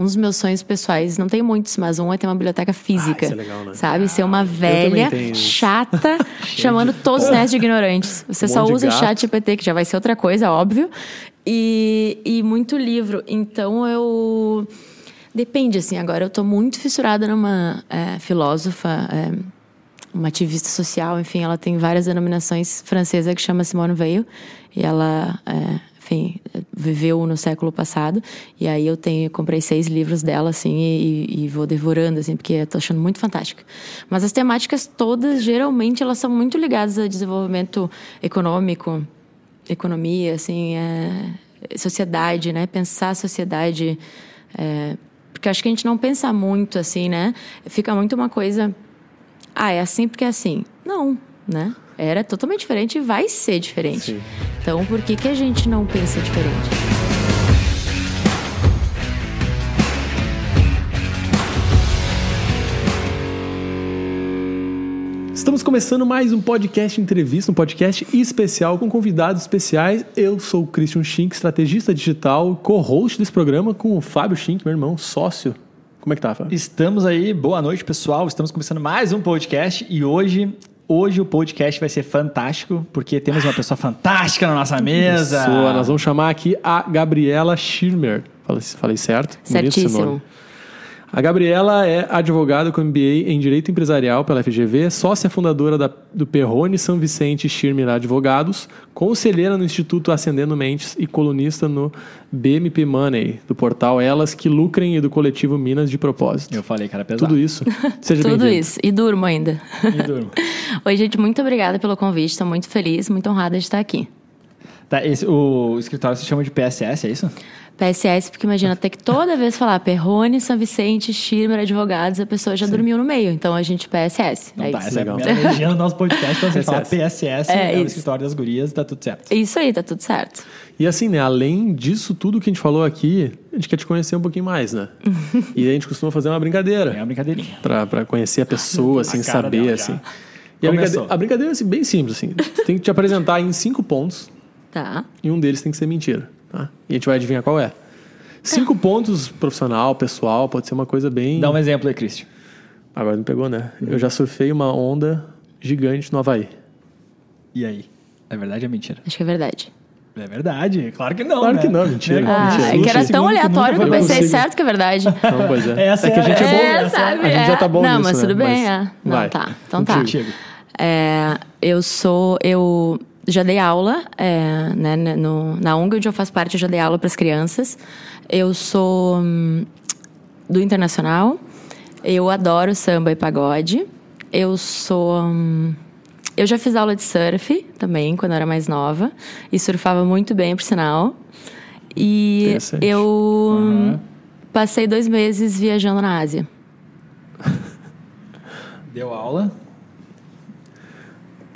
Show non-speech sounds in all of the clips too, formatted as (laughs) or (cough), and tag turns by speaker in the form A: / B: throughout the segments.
A: um dos meus sonhos pessoais, não tem muitos, mas um é ter uma biblioteca física.
B: Ah, isso é legal, né?
A: Sabe? Ser uma velha, chata, (laughs) chamando todos os nerds de ignorantes. Você
B: Um
A: só usa o chat GPT, que já vai ser outra coisa, óbvio. E, e muito livro. Então eu. Depende, assim. Agora eu tô muito fissurada numa é, filósofa. é, uma ativista social, enfim, ela tem várias denominações francesa que chama Simone Weil e ela, é, enfim, viveu no século passado e aí eu tenho, comprei seis livros dela, assim, e, e vou devorando, assim, porque eu tô achando muito fantástica. Mas as temáticas todas, geralmente, elas são muito ligadas a desenvolvimento econômico, economia, assim, é, sociedade, né? Pensar a sociedade, é, porque acho que a gente não pensa muito, assim, né? Fica muito uma coisa ah, é assim porque é assim. Não, né? Era totalmente diferente e vai ser diferente.
B: Sim.
A: Então, por que, que a gente não pensa diferente?
B: Estamos começando mais um podcast entrevista, um podcast especial com convidados especiais. Eu sou o Christian Schink, estrategista digital, co-host desse programa com o Fábio Schink, meu irmão, sócio. Como é que tá, Fábio?
C: Estamos aí, boa noite pessoal. Estamos começando mais um podcast e hoje, hoje o podcast vai ser fantástico porque temos uma pessoa fantástica na nossa mesa.
B: Pessoa, nós vamos chamar aqui a Gabriela Schirmer. Falei, falei certo? Bonito esse
A: Certíssimo.
B: nome. A Gabriela é advogada com MBA em Direito Empresarial pela FGV, sócia fundadora da, do Perrone São Vicente Schirmer Advogados, conselheira no Instituto Ascendendo Mentes e colunista no BMP Money, do portal Elas que Lucrem e do coletivo Minas de Propósito.
C: Eu falei, cara, pesado.
B: Tudo isso. Seja (laughs)
A: Tudo isso. E durmo ainda.
C: E durmo. (laughs)
A: Oi, gente, muito obrigada pelo convite. Estou muito feliz, muito honrada de estar aqui.
C: Tá, esse- o escritório se chama de PSS, é isso?
A: PSS, porque imagina ter que toda vez falar Perrone, São Vicente, Schirmer, advogados, a pessoa já dormiu no meio. Então a gente PSS.
C: Não
A: é
C: tá,
A: isso.
C: essa
B: Legal.
C: é a minha legenda do nosso podcast, então você fala
B: PSS.
A: É
C: é, o escritório das gurias, tá tudo certo.
A: Isso aí, tá tudo certo.
B: E assim, né, além disso tudo que a gente falou aqui, a gente quer te conhecer um pouquinho mais, né? e a gente costuma fazer uma brincadeira.
C: É uma brincadeirinha.
B: Pra, pra conhecer a pessoa, assim,
C: A
B: saber,
C: dela
B: assim.
C: já.
B: E a brincadeira, a brincadeira é assim, bem simples, assim. Tem que te apresentar em cinco pontos
A: Tá.
B: e um deles tem que ser mentira, tá? E a gente vai adivinhar qual é. Cinco pontos profissional, pessoal, pode ser uma coisa bem...
C: Dá um exemplo aí, Cristian.
B: Agora me pegou, né? Eu já surfei uma onda gigante no Havaí.
C: E aí? É verdade ou é mentira?
A: Acho que é verdade.
C: É verdade, claro que não.
B: Claro
C: né?
B: que não, mentira.
C: Né?
A: Ah,
B: mentira.
A: é que era tão aleatório que eu pensei,
B: consigo.
A: certo que é verdade.
B: Não, pois é.
C: Essa
B: é que a gente é, bom.
A: É,
C: essa-
A: sabe?
B: a gente já tá bom
A: Não,
B: nisso,
A: mas
B: né?
A: tudo bem,
B: Mas
A: é. Não,
B: vai.
A: tá. Então tá.
C: Contigo.
A: É, eu sou. Eu já dei aula, é, né, né, no, na ONG onde eu faço parte, eu já dei aula para as crianças. Eu sou hum, do internacional. Eu adoro samba e pagode. Eu sou. hum, eu já fiz aula de surf também, quando eu era mais nova. E surfava muito bem, por sinal. E eu hum, passei dois meses viajando na Ásia.
C: Deu aula,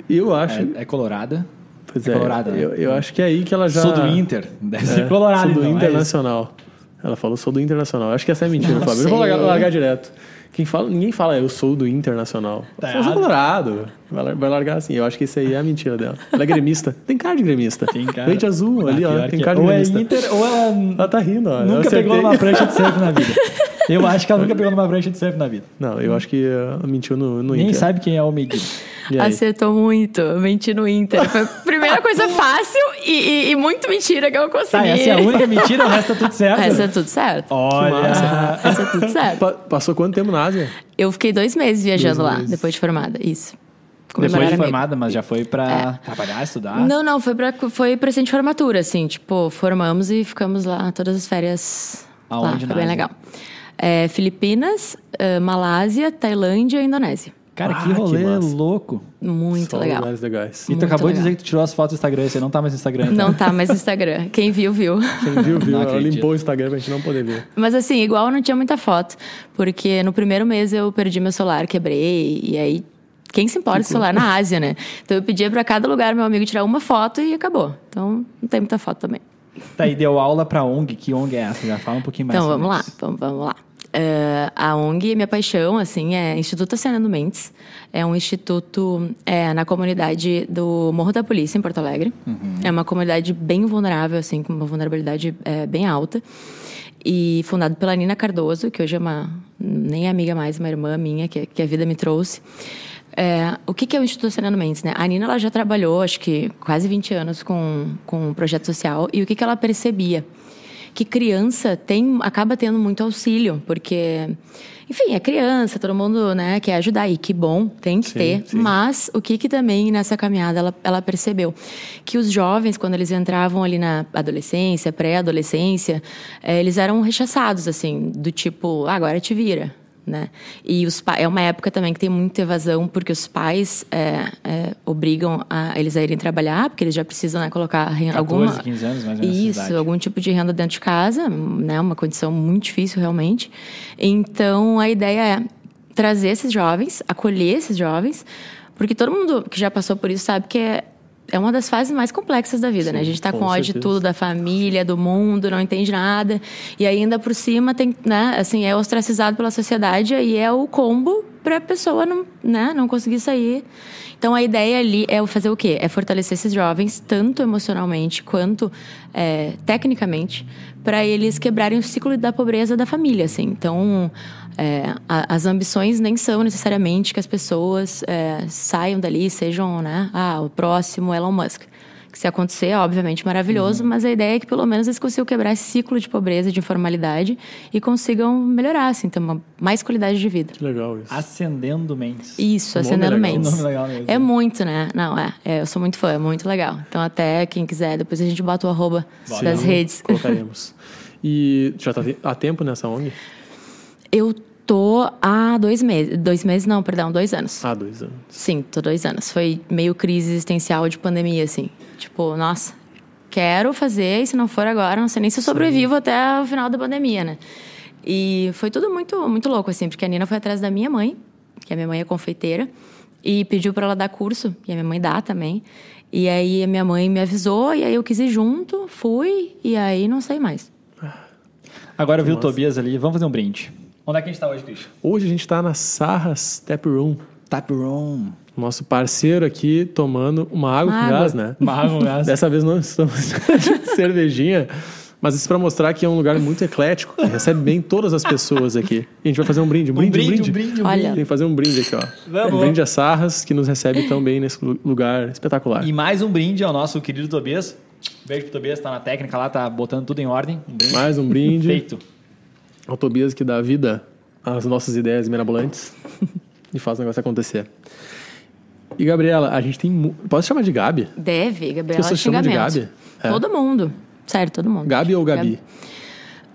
B: Eu acho...
C: é, é colorada.
B: Pois
C: é
B: é,
C: colorada, né?
B: eu, eu acho que é aí que ela já...
C: Sou do Inter. Deve
B: É,
C: ser colorado,
B: Sou do
C: então, é
B: Internacional. Ela falou, sou do Internacional. Acho que essa é mentira,
A: Não
B: Fábio. Eu vou largar, largar direto. Quem fala, ninguém fala, eu sou do Internacional.
C: Tá
B: eu sou colorado. Vai, vai largar assim. Eu acho que isso aí é a mentira dela. Ela é gremista. Tem cara de gremista.
C: Tem cara.
B: Leite azul
C: Ah,
B: ali, ó. Tem cara de
C: Ou é
B: gremista.
C: Inter, ou ela
B: Ela tá rindo, ó. Eu
C: nunca pegou numa prancha de surf na vida. Eu acho que ela nunca pegou numa prancha de surf na vida.
B: Não, eu acho que uh, mentiu no, no
C: Nem
B: Inter.
C: sabe quem é o Medina.
A: Acertou muito, menti no Inter. Foi a primeira coisa (laughs) fácil e, e- e muito mentira que eu consegui.
C: Tá, essa é a única mentira, o resto tá tudo certo.
A: Essa é tudo certo.
C: Olha,
A: Essa é tudo certo.
B: Pa- passou quanto tempo na Ásia?
A: Eu fiquei dois meses viajando
B: Dois
A: lá,
B: meses.
A: depois de formada. Isso.
C: Depois de
A: amigo.
C: formada, mas já foi pra trabalhar, estudar.
A: Não, não, foi, pra, foi presente de formatura, assim. Tipo, formamos e ficamos lá todas as férias. lá,
C: Aonde
A: foi
C: na
A: bem
C: Ásia?
A: legal. É, Filipinas, eh, Malásia, Tailândia e Indonésia.
C: Cara,
B: Ah,
C: que rolê
B: que massa.
C: muito
B: Só
A: legal.
B: lugares legais.
C: E tu
A: Muito
C: acabou de
A: legal.
C: dizer que tu tirou as fotos do Instagram, você não tá mais no Instagram. então.
A: Não tá mais no Instagram. Quem viu, viu.
B: Quem viu, viu. Ela limpou o Instagram pra gente não poder ver.
A: Mas assim, igual não tinha muita foto. Porque no primeiro mês eu perdi meu celular, quebrei. E aí, quem se importa de celular na Ásia, né? Então eu pedia pra cada lugar meu amigo tirar uma foto e acabou. Então não tem muita foto também.
C: Tá, e deu aula pra ONG. Que ONG é essa? Já fala um pouquinho mais
A: Então vamos lá,
C: isso.
A: vamos, vamos lá. Eh, a ONG, minha paixão, assim, é Instituto Ascendendo Mentes. É um instituto é, na comunidade do Morro da Polícia, em Porto Alegre. É uma comunidade bem vulnerável, assim, com uma vulnerabilidade é, bem alta. e fundado pela Nina Cardoso, que hoje é uma nem é amiga mais, uma irmã minha que, que a vida me trouxe. É, o que, que é o Instituto Sereno Mendes? Né? A Nina ela já trabalhou, acho que quase 20 anos com, com um projeto social. E o que, que ela percebia? Que criança tem, acaba tendo muito auxílio, porque enfim, é criança, todo mundo né, quer ajudar, e que bom, tem que sim, ter. Sim. Mas o que, que também nessa caminhada ela, ela percebeu? Que os jovens, quando eles entravam ali na adolescência, pré-adolescência, é, eles eram rechaçados, assim, do tipo, ah, agora te vira né? E os é uma época também que tem muita evasão, porque os pais é, é, obrigam a, eles a irem trabalhar, porque eles já precisam né, colocar renda,
C: 14,
A: alguma
C: 15 anos mais ou menos
A: Isso, algum tipo de renda dentro de casa, né? Uma condição muito difícil realmente. Então a ideia é trazer esses jovens, acolher esses jovens, porque todo mundo que já passou por isso sabe que é é uma das fases mais complexas da vida, Sim, né? A gente está com, com ódio de tudo, da família, do mundo, não entende nada. E ainda por cima tem, né, assim, é ostracizado pela sociedade e é o combo para a pessoa não, né, não conseguir sair. Então a ideia ali é fazer o quê? É fortalecer esses jovens, tanto emocionalmente quanto é, tecnicamente, para eles quebrarem o ciclo da pobreza da família, assim. Então é, a, as ambições nem são necessariamente que as pessoas é, saiam dali, sejam, né? Ah, o próximo Elon Musk. Que se acontecer, é obviamente maravilhoso, uhum. mas a ideia é que pelo menos eles consigam quebrar esse ciclo de pobreza, de informalidade e consigam melhorar, assim, ter uma mais qualidade de vida.
B: Que legal isso.
C: Ascendendo Mendes.
A: Isso, Ascendendo Mendes. É muito, né? Não, é, é, Eu sou muito fã, é muito legal. Então, até quem quiser, depois a gente bota o arroba das redes.
B: Colocaremos. E já está há tempo nessa ONG? (laughs)
A: Eu tô há dois meses. Dois meses, não, perdão, dois anos.
B: Ah, dois anos.
A: Sim, tô dois anos. Foi meio crise existencial de pandemia, assim. Tipo, nossa, quero fazer, e se não for agora, não sei nem se eu sobrevivo Sim. até o final da pandemia, né? E foi tudo muito, muito louco, assim, porque a Nina foi atrás da minha mãe, que a minha mãe é confeiteira, e pediu para ela dar curso, e a minha mãe dá também. E aí a minha mãe me avisou, e aí eu quis ir junto, fui, e aí não sei mais.
C: Agora viu o Tobias ali, vamos fazer um brinde. Onde é que a gente está hoje, Cris?
B: Hoje a gente está na Sarras Tap Room.
C: Tap Room.
B: Nosso parceiro aqui tomando uma água uma com água. gás, né?
C: Uma água com gás.
B: Dessa vez não estamos de (laughs) cervejinha. Mas isso para mostrar que é um lugar muito eclético, que recebe bem todas as pessoas aqui. E a gente vai fazer um brinde, um, um brinde, brinde, um brinde. Um
C: brinde,
B: Tem que fazer um brinde aqui, ó. Vamos. Um brinde a Sarras, que nos recebe tão bem nesse lugar espetacular.
C: E mais um brinde ao nosso querido Tobias. Beijo pro Tobias, tá na técnica lá, tá botando tudo em ordem.
B: Um brinde. Mais um brinde.
C: Feito.
B: Ao Tobias que dá vida às nossas ideias mirabolantes (laughs) e faz o negócio acontecer. E Gabriela, a gente tem. Pode chamar de Gabi?
A: Deve, Gabriela. As
B: pessoas chamam de Gabi?
A: É. Todo mundo. Sério, todo mundo.
B: Gabi ou Gabi? Gabi.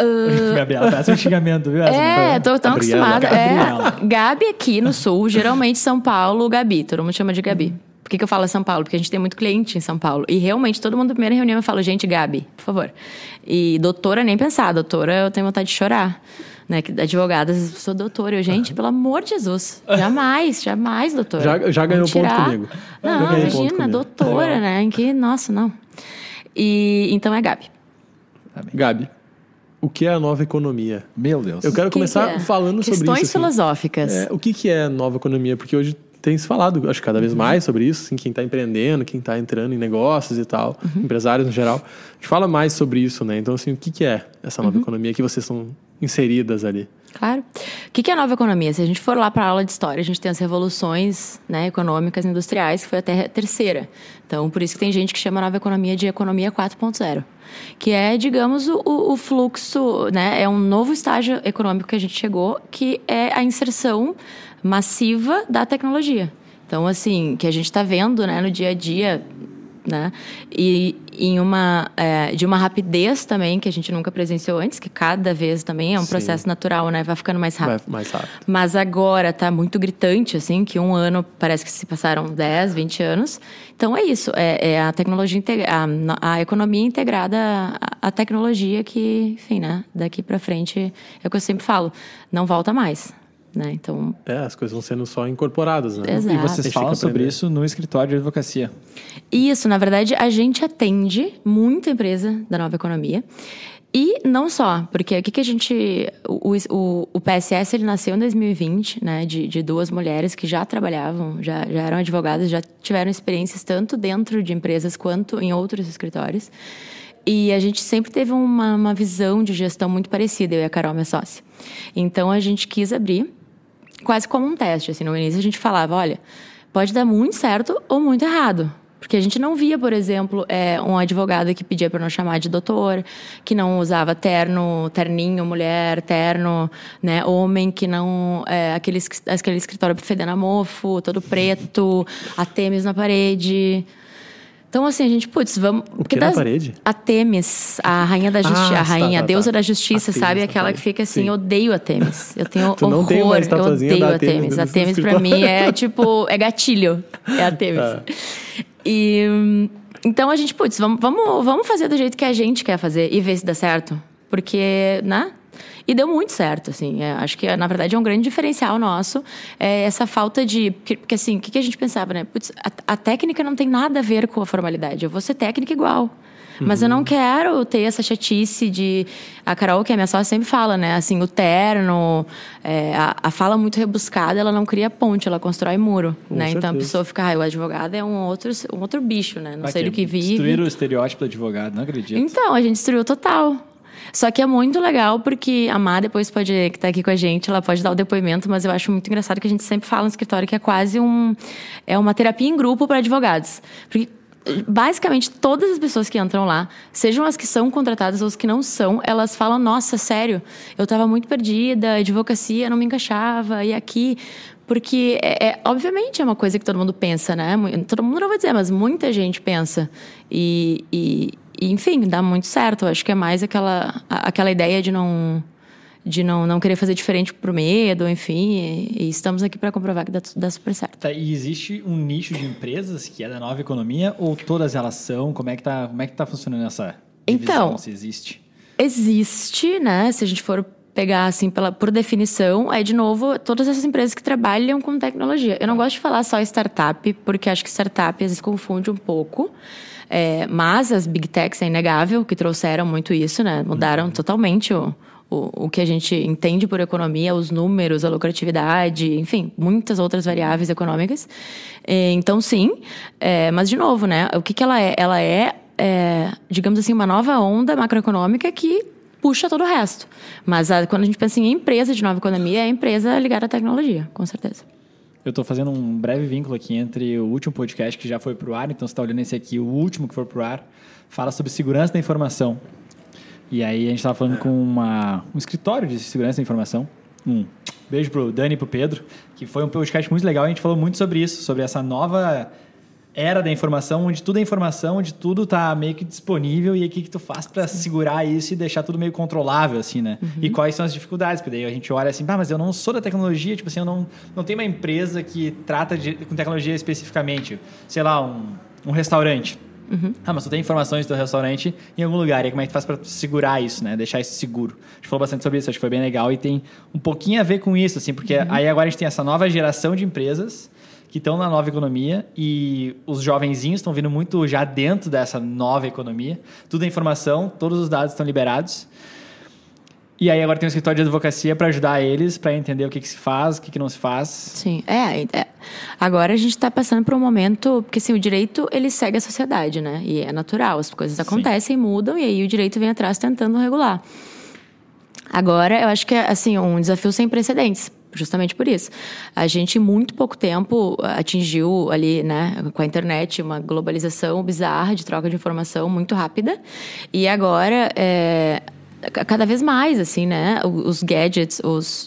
C: Uh... (laughs) Gabriela, parece um xingamento, viu?
A: É, tô tão acostumada. É, Gabi aqui no sul, geralmente São Paulo, Gabi. Todo mundo chama de Gabi. Por que, que eu falo São Paulo? Porque a gente tem muito cliente em São Paulo. E realmente, todo mundo na primeira reunião eu falo, gente, Gabi, por favor. E doutora, nem pensar. Doutora, eu tenho vontade de chorar né, que advogada, sou doutora. Eu, gente, pelo amor de Jesus, jamais, jamais, doutora.
B: Já, já ganhou ponto comigo.
A: Não, imagina, doutora, né? Em que, nossa, não. E então é Gabi.
B: Gabi, o que é a nova economia?
C: Meu Deus.
B: Eu quero que começar que é? falando
A: Questões
B: sobre isso.
A: Questões filosóficas.
B: É, o que, que é nova economia? Porque hoje tem se falado, acho cada vez mais sobre isso, assim, quem está empreendendo, quem está entrando em negócios e tal, uhum. empresários no geral. A gente fala mais sobre isso, né? Então, assim, o que, que é essa nova uhum. economia que vocês estão inseridas ali?
A: Claro. O que é a nova economia? Se a gente for lá para a aula de história, a gente tem as revoluções né, econômicas industriais, que foi até a terceira. Então, por isso que tem gente que chama a nova economia de economia 4.0, que é, digamos, o, o fluxo, né, é um novo estágio econômico que a gente chegou, que é a inserção massiva da tecnologia. Então, assim, que a gente está vendo né, no dia a dia, né? E em uma é, de uma rapidez também que a gente nunca presenciou antes, que cada vez também é um Sim. processo natural, né? Vai ficando mais rápido.
B: Vai mais rápido.
A: Mas agora tá muito gritante, assim, que um ano parece que se passaram 10, 20 anos. Então é isso, é, é a tecnologia a, a economia integrada à, à tecnologia que, enfim, né? Daqui para frente é o que eu sempre falo, não volta mais. Né? Então,
B: é, as coisas vão sendo só incorporadas, né?
C: Exato. E vocês falam sobre isso no escritório de advocacia.
A: Isso, na verdade, a gente atende muita empresa da nova economia. E não só, porque o que, que a gente. O, o, o, PSS ele nasceu em 2020, né? De, de duas mulheres que já trabalhavam, já, já eram advogadas, já tiveram experiências tanto dentro de empresas quanto em outros escritórios. E a gente sempre teve uma, uma visão de gestão muito parecida, eu e a Carol, minha sócia. Então a gente quis abrir quase como um teste. Assim, no início a gente falava: olha, pode dar muito certo ou muito errado. Porque a gente não via, por exemplo, é, um advogado que pedia para não chamar de doutor, que não usava terno, terninho, mulher, terno, né, homem, que não. É, aquele, aquele escritório fedendo a mofo, todo preto, a Temis na parede. Então, assim, a gente, putz, vamos.
B: O que das, na parede?
A: A Temis, a rainha da justiça,
B: Ah,
A: a rainha,
B: tá,
A: a
B: tá,
A: deusa
B: tá.
A: da justiça,
B: A
A: sabe? Aquela que fica assim,
B: Sim.
A: odeio a Temis. Eu tenho (laughs)
B: Tu
A: horror, eu odeio a
B: Temis.
A: A Temis pra mim é tipo, é gatilho. É a (laughs) Temis.
B: Tá.
A: E então a gente, putz, vamos, vamos, vamos fazer do jeito que a gente quer fazer e ver se dá certo. Porque, né? E deu muito certo, assim. É, acho que, na verdade, é um grande diferencial nosso. É essa falta de... Porque, porque, assim, o que, que a gente pensava, né? Putz, a, a técnica não tem nada a ver com a formalidade. Eu vou ser técnica igual. Mas eu não quero ter essa chatice de... A Carol, que é minha sócia, sempre fala, né? Assim, o terno, é, a, a fala muito rebuscada, ela não cria ponte, ela constrói muro,
B: Com
A: né? Então a pessoa fica, ah, o advogado é um outro, um outro bicho, né? Não
C: Vai
A: sei do que vive.
C: Destruir o estereótipo do advogado, não acredito.
A: Então, a gente destruiu total. Só que é muito legal porque a Má depois pode, que tá aqui com a gente, ela pode dar o depoimento, mas eu acho muito engraçado que a gente sempre fala no escritório que é quase um é uma terapia em grupo para advogados. Porque basicamente todas as pessoas que entram lá, sejam as que são contratadas ou as que não são, elas falam: "Nossa, sério, eu estava muito perdida, advocacia não me encaixava e aqui porque, é, é- obviamente, é uma coisa que todo mundo pensa, né? Todo mundo não vai dizer, mas muita gente pensa. E, e- e, enfim, dá muito certo. Eu acho que é mais aquela, aquela ideia de não de não, não querer fazer diferente por medo, enfim. E, e estamos aqui para comprovar que dá, dá super certo.
C: Tá, e existe um nicho de empresas que é da nova economia ou todas elas são? Como é que tá, como é que tá funcionando essa divisão,
A: Então,
C: se existe?
A: Existe, né? Se a gente for pegar assim pela, por definição, é de novo todas essas empresas que trabalham com tecnologia. Eu não gosto de falar só startup, porque acho que startup às vezes confunde um pouco. É, mas as big techs é inegável que trouxeram muito isso, né? Mudaram totalmente o, o, o que a gente entende por economia, os números, a lucratividade, enfim, muitas outras variáveis econômicas. É, então, sim. É, mas, de novo, né? O que, que ela é? Ela é, é, digamos assim, uma nova onda macroeconômica que puxa todo o resto. Mas a- quando a gente pensa em empresa de nova economia, é a empresa ligada à tecnologia, com certeza.
C: Eu estou fazendo um breve vínculo aqui entre o último podcast que já foi pro ar, então você está olhando esse aqui, o último que for pro ar, fala sobre segurança da informação. E aí a gente estava falando com uma, um escritório de segurança da informação. Um beijo pro Dani e pro Pedro, que foi um podcast muito legal. A gente falou muito sobre isso, sobre essa nova era da informação, onde tudo é informação, onde tudo tá meio que disponível e o que, que tu faz para segurar isso e deixar tudo meio controlável, assim, né? E quais são as dificuldades? Porque daí a gente olha assim, ah, mas eu não sou da tecnologia, tipo assim, eu não, não tenho uma empresa que trata de, com tecnologia especificamente. Sei lá, um, um restaurante. Ah, mas tu tem informações do restaurante em algum lugar. E como é que tu faz para segurar isso, né? Deixar isso seguro. A gente falou bastante sobre isso, acho que foi bem legal e tem um pouquinho a ver com isso, assim, porque aí agora a gente tem essa nova geração de empresas que estão na nova economia e os jovenzinhos estão vindo muito já dentro dessa nova economia. Tudo é informação, todos os dados estão liberados. E aí agora tem um escritório de advocacia para ajudar eles, para entender o que, que se faz, o que, que não se faz.
A: Sim, é, é. Agora a gente está passando por um momento, porque assim, o direito ele segue a sociedade, né? E é natural, as coisas acontecem, mudam e aí o direito vem atrás tentando regular. Agora, eu acho que é assim um desafio sem precedentes, justamente por isso. A gente em muito pouco tempo atingiu ali, né, com a internet, uma globalização bizarra de troca de informação muito rápida. E agora é, ca- cada vez mais, assim, né? Os gadgets, os,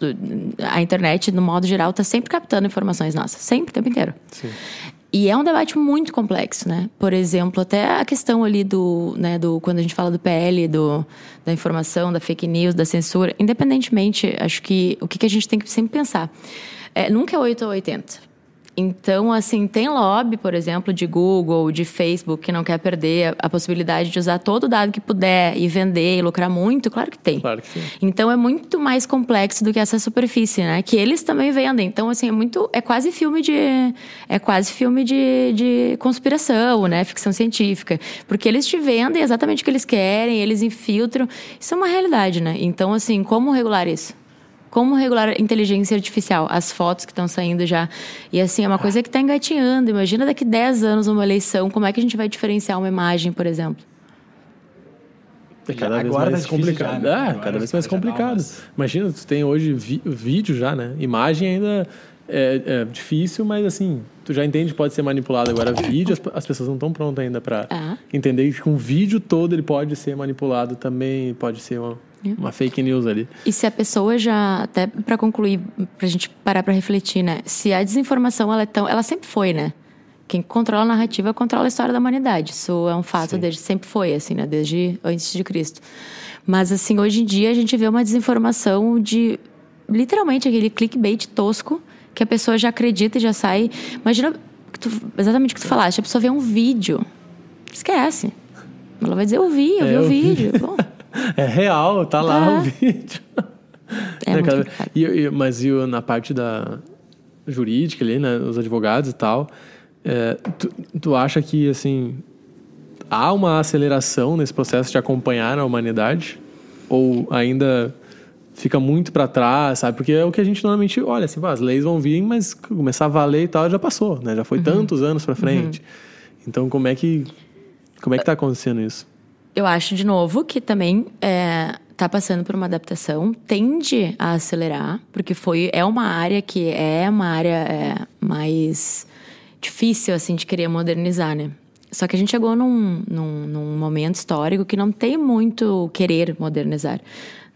A: a internet, no modo geral, está sempre captando informações nossas, sempre, o tempo inteiro. E é um debate muito complexo, né? Por exemplo, até a questão ali do, né, do quando a gente fala do PL, do, da informação, da fake news, da censura, independentemente, acho que o que, que a gente tem que sempre pensar é, nunca é 8 ou 80. Então, assim, tem lobby, por exemplo, de Google, de Facebook, que não quer perder a, a possibilidade de usar todo o dado que puder e vender e lucrar muito? Claro que tem.
B: Claro que sim.
A: Então é muito mais complexo do que essa superfície, né? Que eles também vendem. Então, assim, é muito. É quase filme de. É quase filme de, de conspiração, né? Ficção científica. Porque eles te vendem exatamente o que eles querem, eles infiltram. Isso é uma realidade, né? Então, assim, como regular isso? Como regular a inteligência artificial? As fotos que estão saindo já. E assim, é uma coisa que está engatinhando. Imagina daqui 10 anos uma eleição, como é que a gente vai diferenciar uma imagem, por exemplo?
B: É cada vez
C: Agora tá
B: mais
C: difícil
B: complicado.
C: já, né?
B: É,
C: Agora
B: cada vez mais complicado.
C: umas-
B: Imagina, tu tem hoje vídeo já, né? Imagem ainda é, é difícil, mas assim, tu já entende que pode ser manipulado. Agora, vídeo, as, as pessoas não estão prontas ainda para
A: Ah.
B: entender que com um vídeo todo ele pode ser manipulado também, pode ser uma,
A: É.
B: uma fake news ali.
A: E se a pessoa já, até para concluir, pra gente parar para refletir, né? Se a desinformação ela é tão, ela sempre foi, né? Quem controla a narrativa controla a história da humanidade. Isso é um fato
B: Sim.
A: desde sempre foi, assim, né? Desde antes de Cristo. Mas assim, hoje em dia a gente vê uma desinformação de literalmente aquele clickbait tosco que a pessoa já acredita e já sai. Imagina tu- exatamente o que tu falaste, a pessoa vê um vídeo, esquece. Ela vai dizer, eu vi, eu
B: É,
A: vi o
B: eu vi.
A: vídeo. Bom, (laughs) (laughs)
B: É real, tá lá o vídeo.
A: é (laughs)
B: Né, cara? E, e- mas e na parte da jurídica ali, né, os advogados e tal, é, tu, tu acha que assim há uma aceleração nesse processo de acompanhar a humanidade ou ainda fica muito para trás, sabe? Porque é o que a gente normalmente olha assim, as leis vão vir, mas começar a valer e tal já passou, né? Já foi
A: Uhum.
B: tantos anos para frente. Então como é que como é que tá acontecendo isso?
A: Eu acho, de novo, que também é, tá passando por uma adaptação, tende a acelerar, porque foi, é uma área que é uma área é, mais difícil, assim, de querer modernizar, né? Só que a gente chegou num, num, num momento histórico que não tem muito querer modernizar.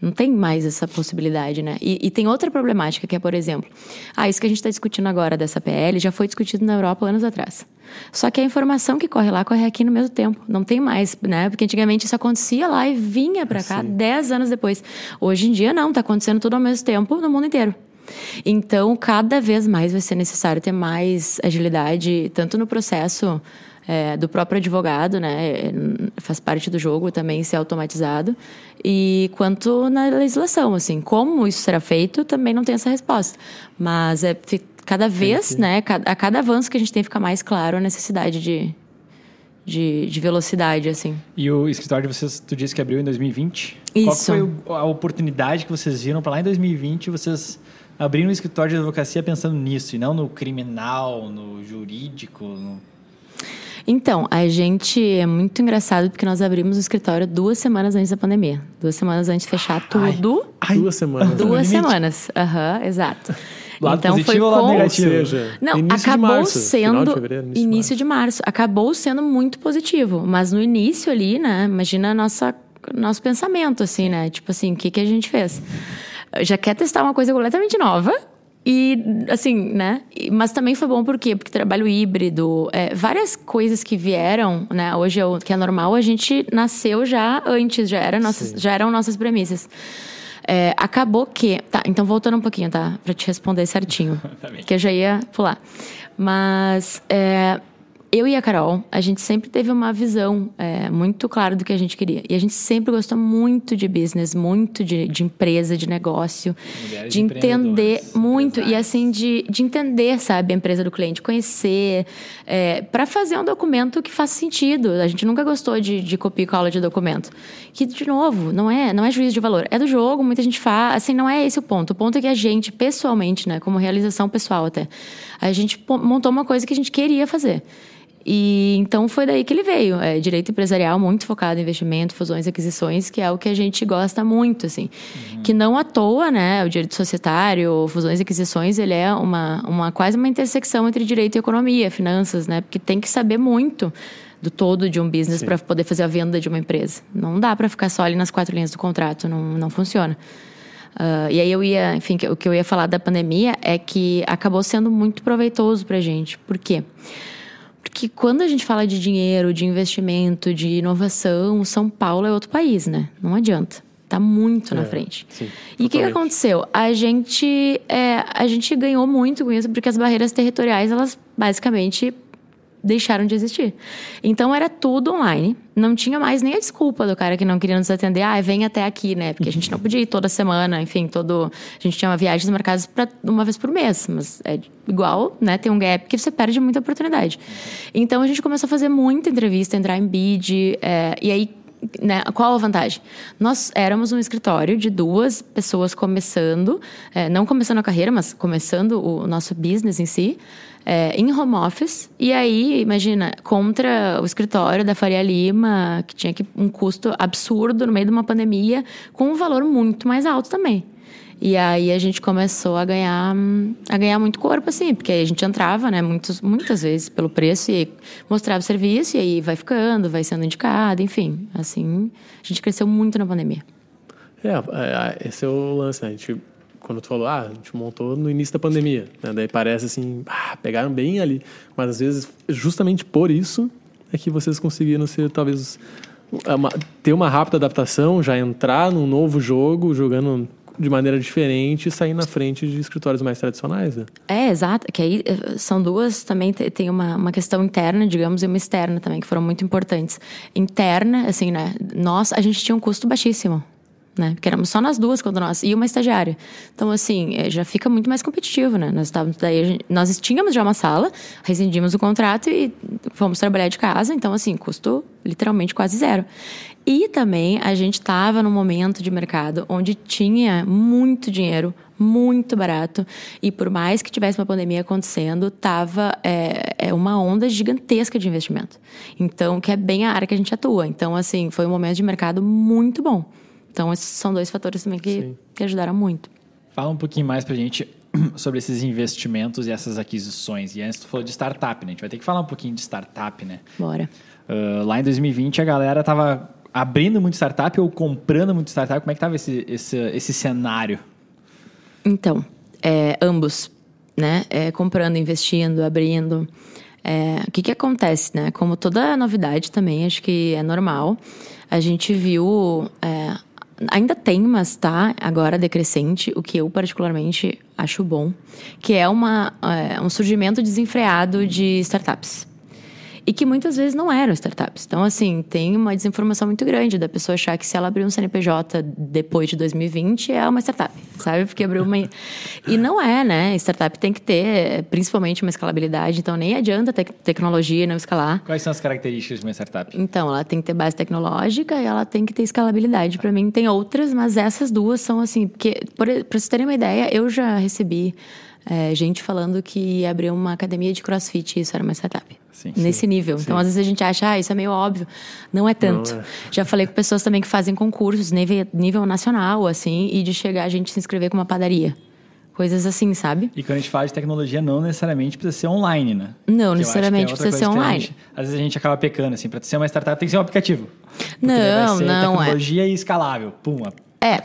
A: Não tem mais essa possibilidade, né? E, e tem outra problemática que é, por exemplo, ah, isso que a gente está discutindo agora dessa PL já foi discutido na Europa anos atrás. Só que a informação que corre lá corre aqui no mesmo tempo. Não tem mais, né? Porque antigamente isso acontecia lá e vinha para cá
B: Sim.
A: 10 anos depois. Hoje em dia não, tá acontecendo tudo ao mesmo tempo no mundo inteiro. Então, cada vez mais vai ser necessário ter mais agilidade, tanto no processo é, do próprio advogado, né? é, Faz parte do jogo também ser automatizado. E quanto na legislação, assim, como isso será feito, também não tem essa resposta. Mas é cada vez, né? A cada avanço que a gente tem, fica mais claro a necessidade de, de, de velocidade, assim.
C: E o escritório de vocês, tu disse que abriu em 2020? Qual que
A: Isso.
C: foi o- a oportunidade que vocês viram para lá em 2020 vocês abriram um escritório de advocacia pensando nisso e não no criminal, no jurídico? no-
A: Então, a gente é muito engraçado porque nós abrimos o escritório duas semanas antes da pandemia. Duas semanas antes de fechar tudo.
B: Duas semanas.
A: duas semanas. Aham, exato.
C: Lado
A: então foi
C: positivo ou lado negativo?
B: seja,
A: Não,
B: início de
A: acabou
B: março, final
A: sendo
B: de fevereiro, início,
A: início
B: de
A: de março. Acabou sendo muito positivo, mas no início ali, né? Imagina a nossa nosso pensamento assim, né? Tipo assim, o que que a gente fez? Já quer testar uma coisa completamente nova e assim, né? Mas também foi bom por quê? Porque trabalho híbrido, é, várias coisas que vieram, né? Hoje é o que é normal, a gente nasceu já antes, já era nossas,
B: Sim.
A: já eram nossas premissas. É, acabou que. Tá, então voltando um pouquinho, tá? Pra te responder certinho. (laughs)
C: Tá
A: que eu já ia pular. Mas é, eu e a Carol, a gente sempre teve uma visão é, muito clara do que a gente queria. E a gente sempre gostou muito de business, muito de, de empresa, de negócio.
C: Mulheres
A: de entender muito. E assim, de, de entender, sabe, a empresa do cliente, conhecer. É, para fazer um documento que faça sentido. A gente nunca gostou de, de copia e cola de documento. Que, de novo, não é, não é juízo de valor. É do jogo, muita gente faz. Assim, não é esse o ponto. O ponto é que a gente, pessoalmente, né, como realização pessoal até, a gente montou uma coisa que a gente queria fazer. E então foi daí que ele veio. É direito empresarial muito focado em investimento, fusões e aquisições, que é o que a gente gosta muito, assim. Que não à toa, né? O direito societário, fusões e aquisições, ele é uma, uma quase uma intersecção entre direito e economia, finanças, né? Porque tem que saber muito do todo de um business para poder fazer a venda de uma empresa. Não dá para ficar só ali nas quatro linhas do contrato, não, não funciona. Ah, e aí eu ia, enfim, o que eu ia falar da pandemia é que acabou sendo muito proveitoso pra gente. Por quê? Porque quando a gente fala de dinheiro, de investimento, de inovação, São Paulo é outro país, né? Não adianta. Tá muito na
B: É,
A: frente.
B: sim,
A: e o que, que aconteceu? A gente, é, a gente ganhou muito com isso, porque as barreiras territoriais, elas basicamente deixaram de existir. Então era tudo online. Não tinha mais nem a desculpa do cara que não queria nos atender. Ah, vem até aqui, né? Porque a gente não podia ir toda semana, enfim, todo. A gente tinha viagens marcadas para uma vez por mês, mas é igual, né? Tem um gap que você perde muita oportunidade. Então a gente começou a fazer muita entrevista, entrar em bid, é, e aí né, qual a vantagem? Nós éramos um escritório de duas pessoas começando, é, não começando a carreira, mas começando o nosso business em si, é, em home office. E aí, imagina, contra o escritório da Faria Lima, que tinha que, um custo absurdo no meio de uma pandemia, com um valor muito mais alto também. E aí a gente começou a ganhar, a ganhar muito corpo, assim, porque aí a gente entrava, né, muitos, muitas vezes pelo preço e mostrava o serviço, e aí vai ficando, vai sendo indicado, enfim. Assim, a gente cresceu muito na pandemia.
B: É, é, esse é o lance, né? A gente, quando tu falou, ah, a gente montou no início da pandemia, né? Daí parece assim, ah, pegaram bem ali. Mas às vezes, justamente por isso, é que vocês conseguiram ser, talvez, uma, ter uma rápida adaptação, já entrar num novo jogo, jogando de maneira diferente e sair na frente de escritórios mais tradicionais, né?
A: É, exato. Que aí eh, são duas, também tem uma, uma questão interna, digamos, e uma externa também, que foram muito importantes. Interna, assim, né? Nós, a gente tinha um custo baixíssimo né? Porque éramos só nós duas quando nós e uma estagiária. Então, assim, é, já fica muito mais competitivo, né? Nós estávamos daí, nós tínhamos já uma sala, rescindimos o contrato e fomos trabalhar de casa. Então, assim, custo literalmente quase zero. E também a gente estava num momento de mercado onde tinha muito dinheiro, muito barato. E por mais que tivesse uma pandemia acontecendo, tava é, é, uma onda gigantesca de investimento. Então, que é bem a área que a gente atua. Então, assim, foi um momento de mercado muito bom. Então, esses são dois fatores também que, que ajudaram muito.
C: Fala um pouquinho mais pra gente (clears throat) sobre esses investimentos e essas aquisições. E antes tu falou de startup, né? A gente vai ter que falar um pouquinho de startup, né?
A: Bora.
C: Uh, lá em 2020 a galera tava abrindo muito startup ou comprando muito startup. Como é que tava esse, esse, esse cenário?
A: Então, é, ambos, né? É, comprando, investindo, abrindo. É, o que, que acontece, né? Como toda novidade também, acho que é normal. A gente viu é, ainda tem, mas está agora decrescente, o que eu particularmente acho bom, que é uma, é, um surgimento desenfreado de startups e que muitas vezes não eram startups. Então, assim, tem uma desinformação muito grande da pessoa achar que se ela abrir um CNPJ depois de 2020 é uma startup, sabe? Porque abriu uma. e não é, né? Startup tem que ter, principalmente, uma escalabilidade. Então, nem adianta ter tecnologia e não escalar.
C: Quais são as características de uma startup?
A: Então, ela tem que ter base tecnológica e ela tem que ter escalabilidade. Para mim, tem outras, mas essas duas são assim. Porque, para vocês terem uma ideia, eu já recebi é, gente falando que abriu uma academia de crossfit e isso era uma startup. Sim, nesse sim, nível. Sim. Então, às vezes a gente acha, ah, isso é meio óbvio. Não é tanto. Não é. Já falei com pessoas também que fazem concursos nível, nível nacional, assim, e de chegar a gente se inscrever com uma padaria. Coisas assim, sabe?
C: E quando a gente fala de tecnologia, não necessariamente precisa ser online, né?
A: Não que necessariamente é precisa ser online.
C: Gente, às vezes a gente acaba pecando, assim, para ser uma startup tem que ser um aplicativo.
A: Não, não.
C: É. Tecnologia é. e escalável. Pum,
A: é,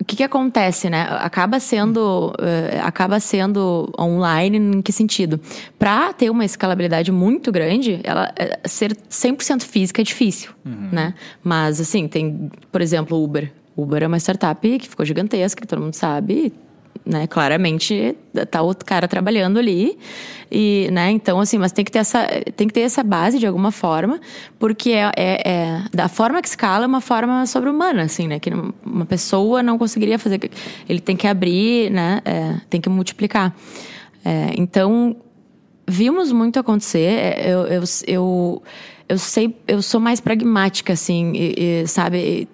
A: o que, que acontece, né? Acaba sendo, uh, acaba sendo online em que sentido? Para ter uma escalabilidade muito grande, ela uh, ser 100% física é difícil, uhum. né? Mas, assim, tem, por exemplo, Uber. Uber é uma startup que ficou gigantesca, que todo mundo sabe, né? Claramente tá o cara trabalhando ali e, né? Então assim, mas tem que ter essa, tem que ter essa base de alguma forma, porque é, é, é da forma que escala é uma forma sobre-humana, assim, né? Que uma pessoa não conseguiria fazer, ele tem que abrir, né? É, tem que multiplicar. É, então vimos muito acontecer. É, eu, eu, eu, eu sei, eu sou mais pragmática, assim, e, e, sabe?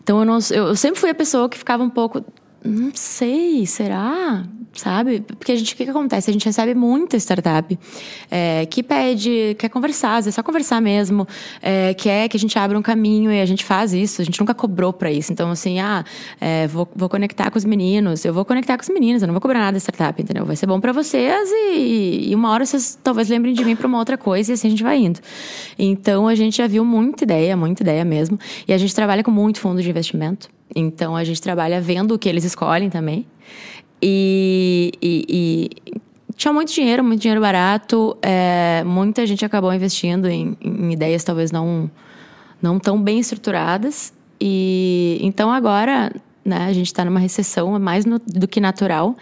A: Então eu, não, eu sempre fui a pessoa que ficava um pouco não sei, será? Sabe? Porque a gente, o que, que acontece? A gente recebe muita startup é, que pede, quer conversar, vezes só conversar mesmo, é, quer que a gente abra um caminho e a gente faz isso, a gente nunca cobrou para isso. Então, assim, ah, é, vou, vou conectar com os meninos, eu vou conectar com os meninos, eu não vou cobrar nada da startup, entendeu? Vai ser bom para vocês e, e, uma hora vocês talvez lembrem de mim para uma outra coisa e assim a gente vai indo. Então, a gente já viu muita ideia, muita ideia mesmo, e a gente trabalha com muito fundo de investimento. Então a gente trabalha vendo o que eles escolhem também. E, e, e tinha muito dinheiro, muito dinheiro barato. É, muita gente acabou investindo em, em, ideias talvez não, não tão bem estruturadas. E então agora né, a gente está numa recessão, é mais no, do que natural,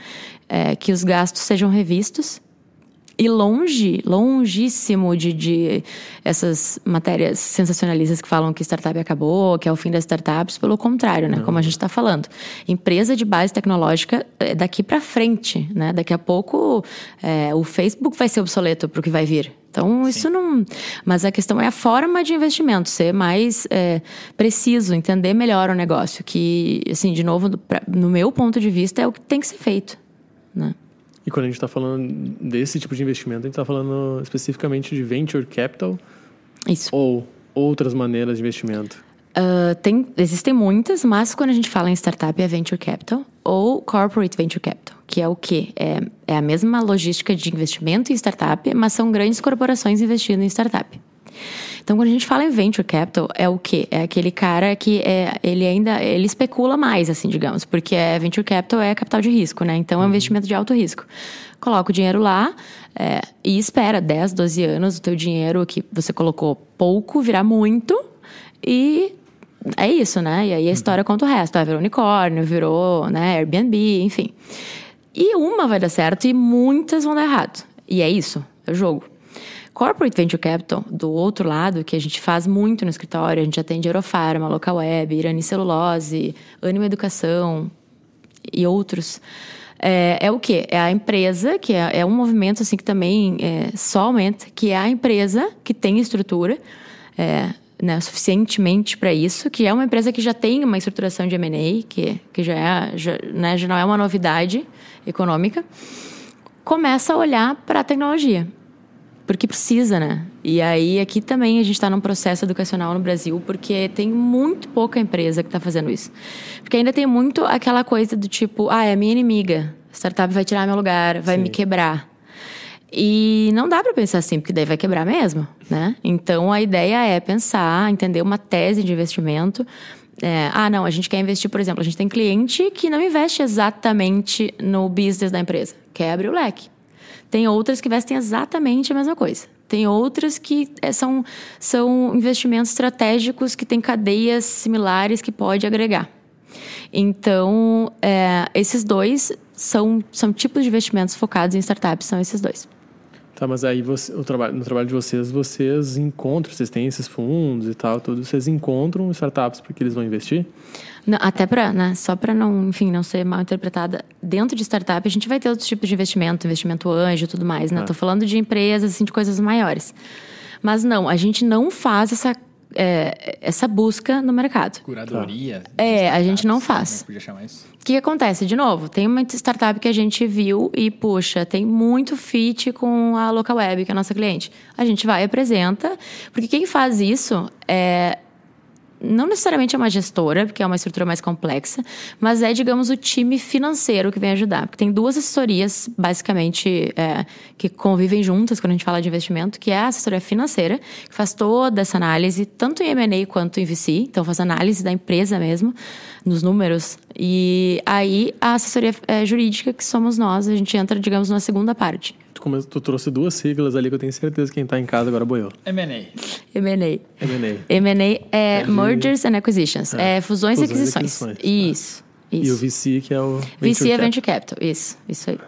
A: é, que os gastos sejam revistos. E longe, longíssimo de, de essas matérias sensacionalistas que falam que startup acabou, que é o fim das startups, pelo contrário, né? Como a gente está falando. Empresa de base tecnológica é daqui para frente, né? Daqui a pouco é, o Facebook vai ser obsoleto para o que vai vir. Então, Sim. isso não. Mas a questão é a forma de investimento, ser mais é, preciso, entender melhor o negócio. Que, assim, de novo, no meu ponto de vista, é o que tem que ser feito. Né?
B: E quando a gente está falando desse tipo de investimento, a gente está falando especificamente de venture capital?
A: Isso.
B: Ou outras maneiras de investimento?
A: Uh, tem, existem muitas, mas quando a gente fala em startup é venture capital ou corporate venture capital, que é o quê? É, é a mesma logística de investimento em startup, mas são grandes corporações investindo em startup. Então, quando a gente fala em venture capital, é o quê? É aquele cara que é, ele ainda ele especula mais, assim, digamos, porque é, venture capital é capital de risco, né? Então, é um uhum. investimento de alto risco. Coloca o dinheiro lá é, e espera 10, 12 anos o teu dinheiro que você colocou pouco virar muito e é isso, né? E aí a história conta o resto. Ah, virou unicórnio, virou né, Airbnb, enfim. E uma vai dar certo e muitas vão dar errado. E é isso, é o jogo. Corporate Venture Capital, do outro lado, que a gente faz muito no escritório, a gente atende Eurofarma, Local Web, Irani Celulose, Anima Educação e outros. É, é, o quê? É a empresa, que é, é um movimento assim que também é, só aumenta, que é a empresa que tem estrutura é, né, suficientemente para isso, que é uma empresa que já tem uma estruturação de M&A, que, que já, é, já, né, já não é uma novidade econômica, começa a olhar para a tecnologia porque precisa, né? E aí aqui também a gente está num processo educacional no Brasil, porque tem muito pouca empresa que está fazendo isso. Porque ainda tem muito aquela coisa do tipo, ah, é minha inimiga, a startup vai tirar meu lugar, vai Sim. me quebrar. E não dá para pensar assim, porque daí vai quebrar mesmo, né? Então a ideia é pensar, entender uma tese de investimento. É, ah, não, a gente quer investir, por exemplo, a gente tem cliente que não investe exatamente no business da empresa, quer abrir o leque. Tem outras que vestem exatamente a mesma coisa. Tem outras que é, são, são investimentos estratégicos que têm cadeias similares que pode agregar. Então, é, esses dois são, são tipos de investimentos focados em startups, são esses dois.
B: Tá, mas aí você, o trabalho, no trabalho de vocês, vocês encontram, vocês têm esses fundos e tal, tudo, vocês encontram startups porque eles vão investir?
A: Não, até para, né, só para não, enfim, não ser mal interpretada, dentro de startup a gente vai ter outros tipos de investimento, investimento anjo, tudo mais, né? Ah. Tô falando de empresas, assim, de coisas maiores. Mas não, a gente não faz essa é, essa busca no mercado.
C: Curadoria?
A: É, a gente não faz.
C: Podia chamar isso.
A: O que acontece? De novo, tem uma startup que a gente viu e, puxa, tem muito fit com a Local Web, que é a nossa cliente. A gente vai e apresenta, porque quem faz isso é não necessariamente é uma gestora, porque é uma estrutura mais complexa, mas é, digamos, o time financeiro que vem ajudar. Porque tem duas assessorias, basicamente, é, que convivem juntas quando a gente fala de investimento, que é a assessoria financeira, que faz toda essa análise, tanto em M&A quanto em VC, então faz análise da empresa mesmo, nos números. E aí, a assessoria é, jurídica, que somos nós, a gente entra, digamos, na segunda parte
B: tu, tu trouxe duas siglas ali que eu tenho certeza que quem está em casa agora boiou.
C: M&A.
A: M&A.
B: M&A.
A: M&A é, é Mergers and Acquisitions. É, é fusões, fusões, e aquisições. aquisições. Isso, isso.
B: E o VC que é o
A: Venture VC é Venture Capital. Isso, isso aí.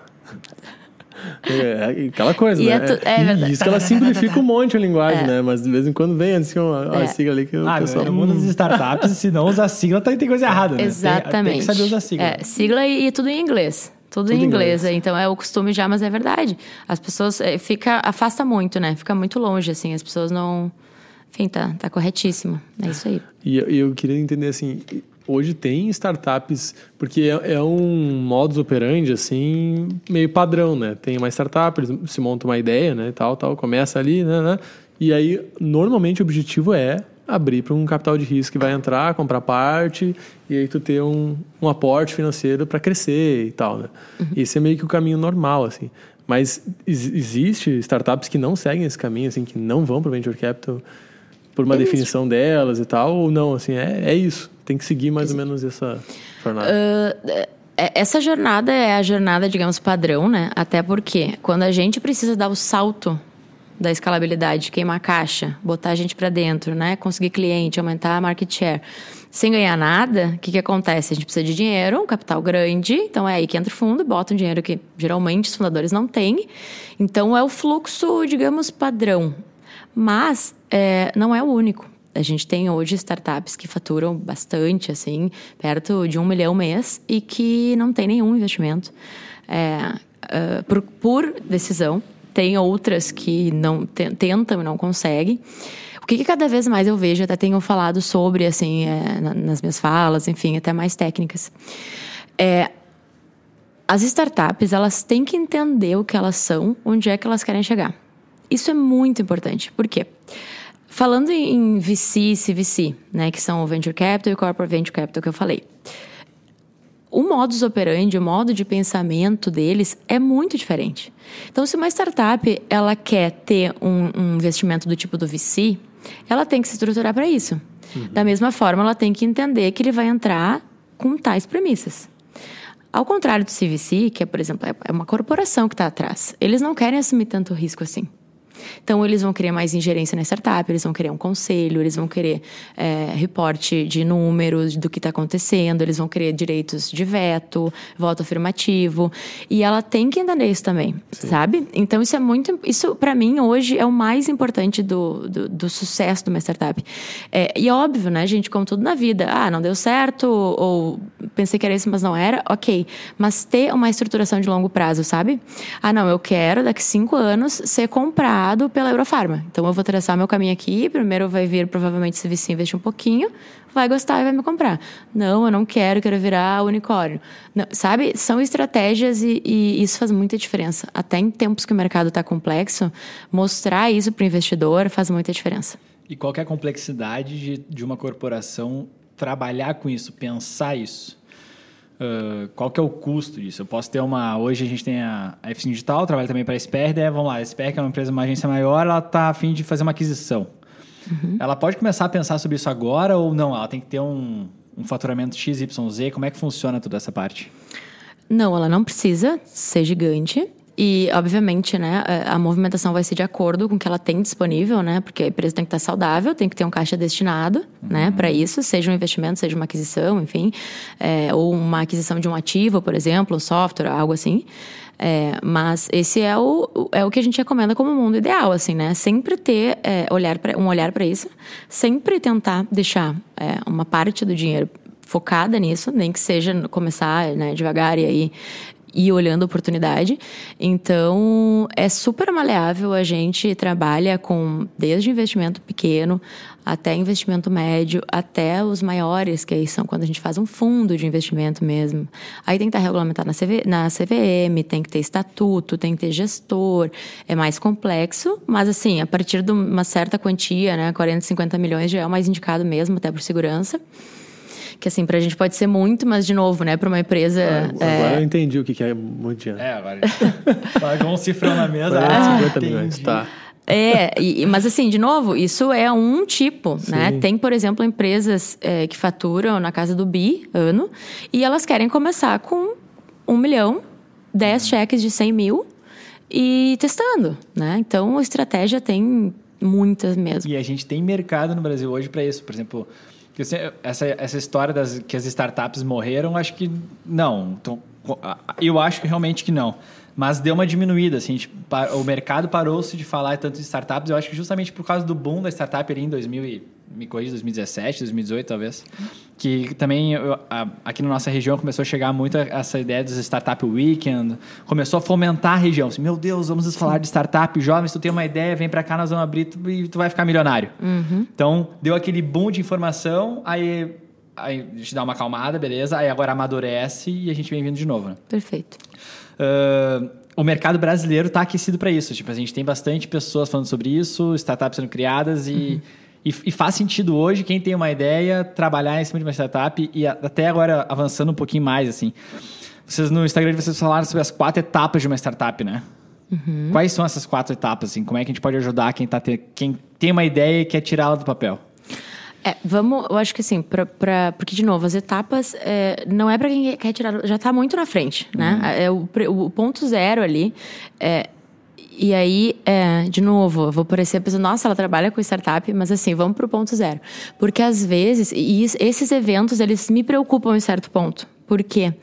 B: É, aquela coisa, e né? É, tu, é verdade. Isso que ela simplifica um monte a linguagem, é. né? Mas de vez em quando vem assim uma, é. sigla ali que o
C: ah,
B: pessoal...
C: No mundo das startups, se não usar sigla, tem, tem coisa errada, né?
A: Exatamente. Tem, tem
C: que saber usar sigla.
A: É, sigla e, e tudo em inglês. Tudo, Tudo em inglês, inglês, então é o costume já, mas é verdade. As pessoas é, fica afasta muito, né? Fica muito longe assim, as pessoas não, enfim, tá, tá corretíssimo. É isso aí.
B: E eu queria entender assim, hoje tem startups, porque é, é, um modus operandi, assim, meio padrão, né? Tem uma startup, eles se montam uma ideia, né, tal, tal, começa ali, né, né? E aí, normalmente o objetivo é abrir para um capital de risco que vai entrar, comprar parte, e aí tu ter um, um aporte financeiro para crescer e tal, né? Uhum. Esse é meio que o caminho normal, assim. Mas existe startups que não seguem esse caminho, assim, que não vão para o venture capital por uma existe. definição delas e tal, ou não, assim, é, é isso. Tem que seguir mais existe. ou menos essa jornada. Uh,
A: essa jornada é a jornada, digamos, padrão, né? Até porque quando a gente precisa dar o salto da escalabilidade, queimar caixa, botar a gente para dentro, né? Conseguir cliente, aumentar a market share, sem ganhar nada, o que, que acontece? A gente precisa de dinheiro, um capital grande, então é aí que entra o fundo, bota um dinheiro que geralmente os fundadores não têm. Então é o fluxo, digamos, padrão. Mas é, não é o único. A gente tem hoje startups que faturam bastante, assim, perto de um milhão mês e que não tem nenhum investimento é, uh, por, por, decisão. Tem outras que não tentam e não conseguem. O que, que, cada vez mais eu vejo, até tenho falado sobre, assim, é, nas minhas falas, enfim, até mais técnicas. É, as startups, elas têm que entender o que elas são, onde é que elas querem chegar. Isso é muito importante. Por quê? Falando em VC e CVC, né, que são o Venture Capital e o Corporate Venture Capital que eu falei. O modus operandi, o modo de pensamento deles é muito diferente. Então, se uma startup ela quer ter um, um investimento do tipo do VC, ela tem que se estruturar para isso. Uhum. Da mesma forma, ela tem que entender que ele vai entrar com tais premissas. Ao contrário do CVC, que é, por exemplo, é uma corporação que está atrás, eles não querem assumir tanto risco assim. Então, eles vão querer mais ingerência na startup, eles vão querer um conselho, eles vão querer é, reporte de números do que está acontecendo, eles vão querer direitos de veto, voto afirmativo. E ela tem que entender isso também, Sim. sabe? Então, isso é muito. Isso, para mim, hoje é o mais importante do, do, do sucesso de uma startup. É, e óbvio, né, gente, como tudo na vida, ah, não deu certo, ou pensei que era isso, mas não era, ok. Mas ter uma estruturação de longo prazo, sabe? Ah, não, eu quero daqui cinco anos ser comprado pela Eurofarma. Então eu vou traçar meu caminho aqui, primeiro vai vir provavelmente se vice investir um pouquinho, vai gostar e vai me comprar. Não, eu não quero, quero virar unicórnio. Não, sabe? São estratégias e, e, isso faz muita diferença. Até em tempos que o mercado está complexo, mostrar isso para o investidor faz muita diferença.
C: E qual é a complexidade de, de uma corporação trabalhar com isso, pensar isso? Uh, qual que é o custo disso? Eu posso ter uma... Hoje a gente tem a, a FC Digital, trabalha também para a né? vamos lá, a SPR que é uma empresa, uma agência maior, ela está a fim de fazer uma aquisição. Uhum. Ela pode começar a pensar sobre isso agora ou não? Ela tem que ter um, um faturamento XYZ? Como é que funciona toda essa parte?
A: Não, ela não precisa ser gigante. E, obviamente, né, a movimentação vai ser de acordo com o que ela tem disponível, né? Porque a empresa tem que estar saudável, tem que ter um caixa destinado, né, uhum. né, para isso, seja um investimento, seja uma aquisição, enfim, é, ou uma aquisição de um ativo, por exemplo, um software, algo assim. É, mas esse é o, é o que a gente recomenda como mundo ideal, assim, né? Sempre ter é, olhar pra, um olhar para isso, sempre tentar deixar é, uma parte do dinheiro focada nisso, nem que seja começar né, devagar e aí ir olhando oportunidade. Então, é super maleável. A gente trabalha com desde investimento pequeno até investimento médio, até os maiores, que aí são quando a gente faz um fundo de investimento mesmo. Aí tem que estar regulamentado na, CV, na CVM, tem que ter estatuto, tem que ter gestor. É mais complexo, mas assim, a partir de uma certa quantia, né, 40, 50 milhões já é o mais indicado mesmo, até por segurança que assim, pra gente pode ser muito, mas de novo, né, pra uma empresa.
B: Ah, agora é... eu entendi o que é muito dinheiro.
C: É, agora. Pagou um cifrão na mesa. Ah,
B: 50 milhões, tá.
A: É, e, mas assim, de novo, isso é um tipo, né? Sim. né? Tem, por exemplo, empresas é, que faturam na casa do bi ano e elas querem começar com um milhão, dez uhum. cheques de 100 mil e testando, né? Então, a estratégia tem muitas mesmo.
C: E a gente tem mercado no Brasil hoje para isso. Por exemplo, essa, essa história das que as startups morreram, acho que não. Então, eu acho que realmente que não. Mas deu uma diminuída, assim, tipo, o mercado parou-se de falar tanto de startups, eu acho que justamente por causa do boom da startup ali em 2000 e, me corrija, 2017, 2018 talvez, que também eu, aqui na nossa região começou a chegar muito essa ideia dos Startup Weekend, começou a fomentar a região, assim, meu Deus, vamos falar de startup, jovens, tu tem uma ideia, vem para cá, nós vamos abrir e tu vai ficar milionário. Uhum. Então, deu aquele boom de informação, aí aí a gente dá uma acalmada, beleza? Aí agora amadurece e a gente vem vindo de novo, né?
A: Perfeito.
C: Uh, o mercado brasileiro está aquecido para isso. Tipo, a gente tem bastante pessoas falando sobre isso, startups sendo criadas e, uhum. E, e, faz sentido hoje quem tem uma ideia trabalhar em cima de uma startup e até agora avançando um pouquinho mais assim. Vocês no Instagram vocês falaram sobre as quatro etapas de uma startup, né? Uhum. Quais são essas quatro etapas? Assim? Como é que a gente pode ajudar quem, tá ter, quem tem uma ideia e quer tirá-la do papel?
A: É, vamos, eu acho que assim, pra, pra, porque de novo, as etapas é, não é para quem quer tirar, já está muito na frente, né? Uhum. É, o, o, ponto zero ali é, E aí, é, de novo, eu vou parecer a pessoa, nossa, ela trabalha com startup, mas assim, vamos pro ponto zero. Porque às vezes, e esses eventos, eles me preocupam em certo ponto. Por quê?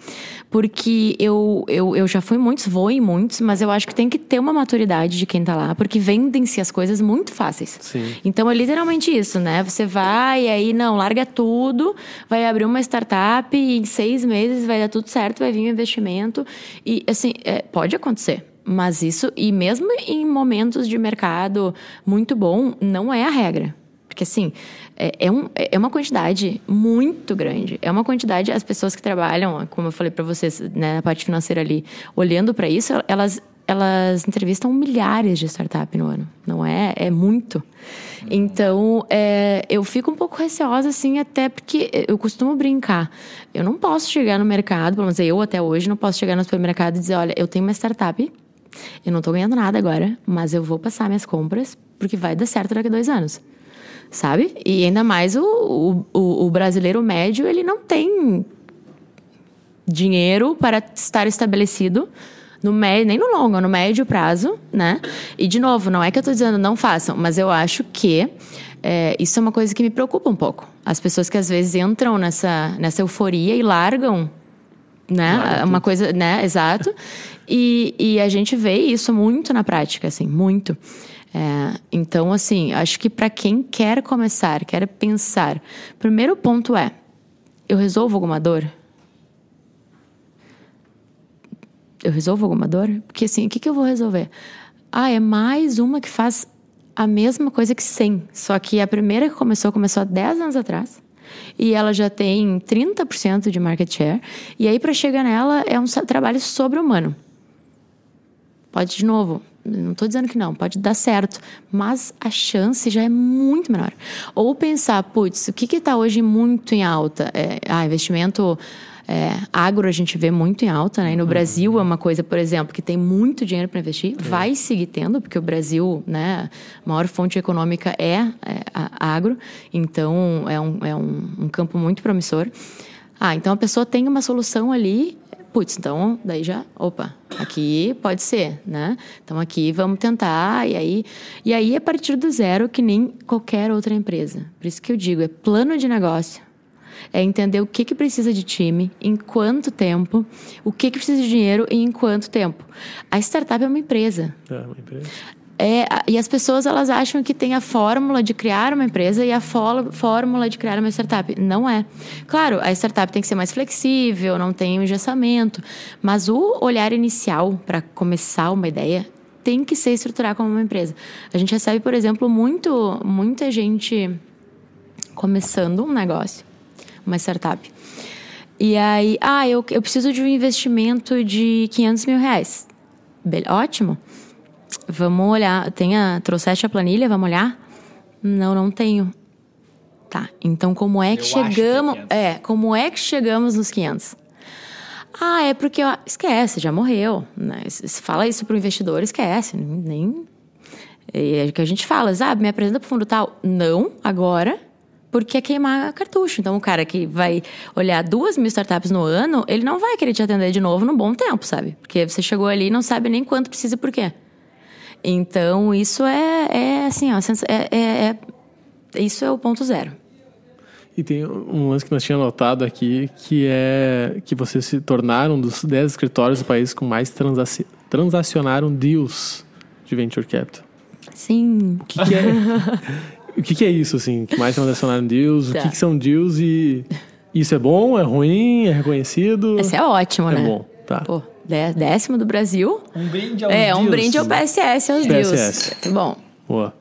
A: Porque eu, eu, eu já fui em muitos, vou em muitos, mas eu acho que tem que ter uma maturidade de quem tá lá, porque vendem-se as coisas muito fáceis.
B: Sim.
A: Então é literalmente isso, né? Você vai e aí, não, larga tudo, vai abrir uma startup e em seis meses vai dar tudo certo, vai vir um investimento. E assim, é, pode acontecer. Mas isso, e mesmo em momentos de mercado muito bom, não é a regra. Porque, assim, é, é, um, é uma quantidade muito grande. É uma quantidade, as pessoas que trabalham, como eu falei para vocês, né, na parte financeira ali, olhando para isso, elas, elas entrevistam milhares de startups no ano. Não é? É muito. Então, é, eu fico um pouco receosa, assim, até porque eu costumo brincar. Eu não posso chegar no mercado, pelo menos eu até hoje, não posso chegar no supermercado e dizer: olha, eu tenho uma startup, eu não tô ganhando nada agora, mas eu vou passar minhas compras porque vai dar certo daqui a dois anos sabe? E ainda mais o, o, o brasileiro médio, ele não tem dinheiro para estar estabelecido no médio, nem no longo, no médio prazo, né? E de novo, não é que eu estou dizendo não façam, mas eu acho que é, isso é uma coisa que me preocupa um pouco. As pessoas que às vezes entram nessa, nessa euforia e largam, né? Larga uma tudo. coisa, né? Exato. e, e a gente vê isso muito na prática, assim, muito. É, então, assim, acho que para quem quer começar, quer pensar, primeiro ponto é: eu resolvo alguma dor? Eu resolvo alguma dor? Porque assim, o que, que eu vou resolver? Ah, é mais uma que faz a mesma coisa que 100. Só que a primeira que começou, começou há 10 anos atrás. E ela já tem 30% de market share. E aí, para chegar nela, é um trabalho sobre-humano. Pode, de novo, não estou dizendo que não, pode dar certo, mas a chance já é muito menor. Ou pensar, putz, o que está hoje muito em alta? É, ah, investimento é, agro a gente vê muito em alta, né? E no uhum. Brasil é uma coisa, por exemplo, que tem muito dinheiro para investir, é. vai seguir tendo, porque o Brasil, né, a maior fonte econômica é, é agro, então é, um, é um, um campo muito promissor. Ah, então a pessoa tem uma solução ali putz, então daí já, opa, aqui pode ser, né? Então aqui vamos tentar e aí e aí a partir do zero que nem qualquer outra empresa. Por isso que eu digo, é plano de negócio. É entender o que, que precisa de time, em quanto tempo, o que, que precisa de dinheiro e em quanto tempo. A startup é uma empresa.
B: É uma empresa.
A: É, e as pessoas elas acham que tem a fórmula de criar uma empresa e a fórmula de criar uma startup. Não é. Claro, a startup tem que ser mais flexível, não tem engessamento, mas o olhar inicial para começar uma ideia tem que ser estruturar como uma empresa. A gente recebe, por exemplo, muito, muita gente começando um negócio, uma startup. E aí, ah, eu, eu preciso de um investimento de 500 mil reais. ótimo. Vamos olhar. Tem a, trouxeste a planilha? Vamos olhar? Não, não tenho. Tá. Então, como é que Eu chegamos. Que é, é, como é que chegamos nos 500? Ah, é porque. Ó, esquece, já morreu. Né? Se fala isso para o investidor, esquece. Nem. É que a gente fala, ah, me apresenta para o fundo tal. Não, agora, porque é queimar cartucho. Então, o cara que vai olhar duas mil startups no ano, ele não vai querer te atender de novo no bom tempo, sabe? Porque você chegou ali e não sabe nem quanto precisa e por quê. Então, isso é, é assim, ó, é, é, é, isso é o ponto zero.
B: E tem um lance que nós tínhamos notado aqui, que é que vocês se tornaram um dos 10 escritórios do país com mais transaci transacionaram deals de Venture Capital.
A: Sim.
B: O que, que é, (laughs) o que, que, é isso, assim? Que mais transacionaram deals? Tá. O que, que são deals e... Isso é bom? É ruim? É reconhecido?
A: Isso é ótimo,
B: é
A: né?
B: É bom, tá.
A: Pô, décimo do Brasil.
C: Um brinde ao
A: É,
C: um
A: brinde ao PSS, aos PSS. Deus. Bom.
B: Boa.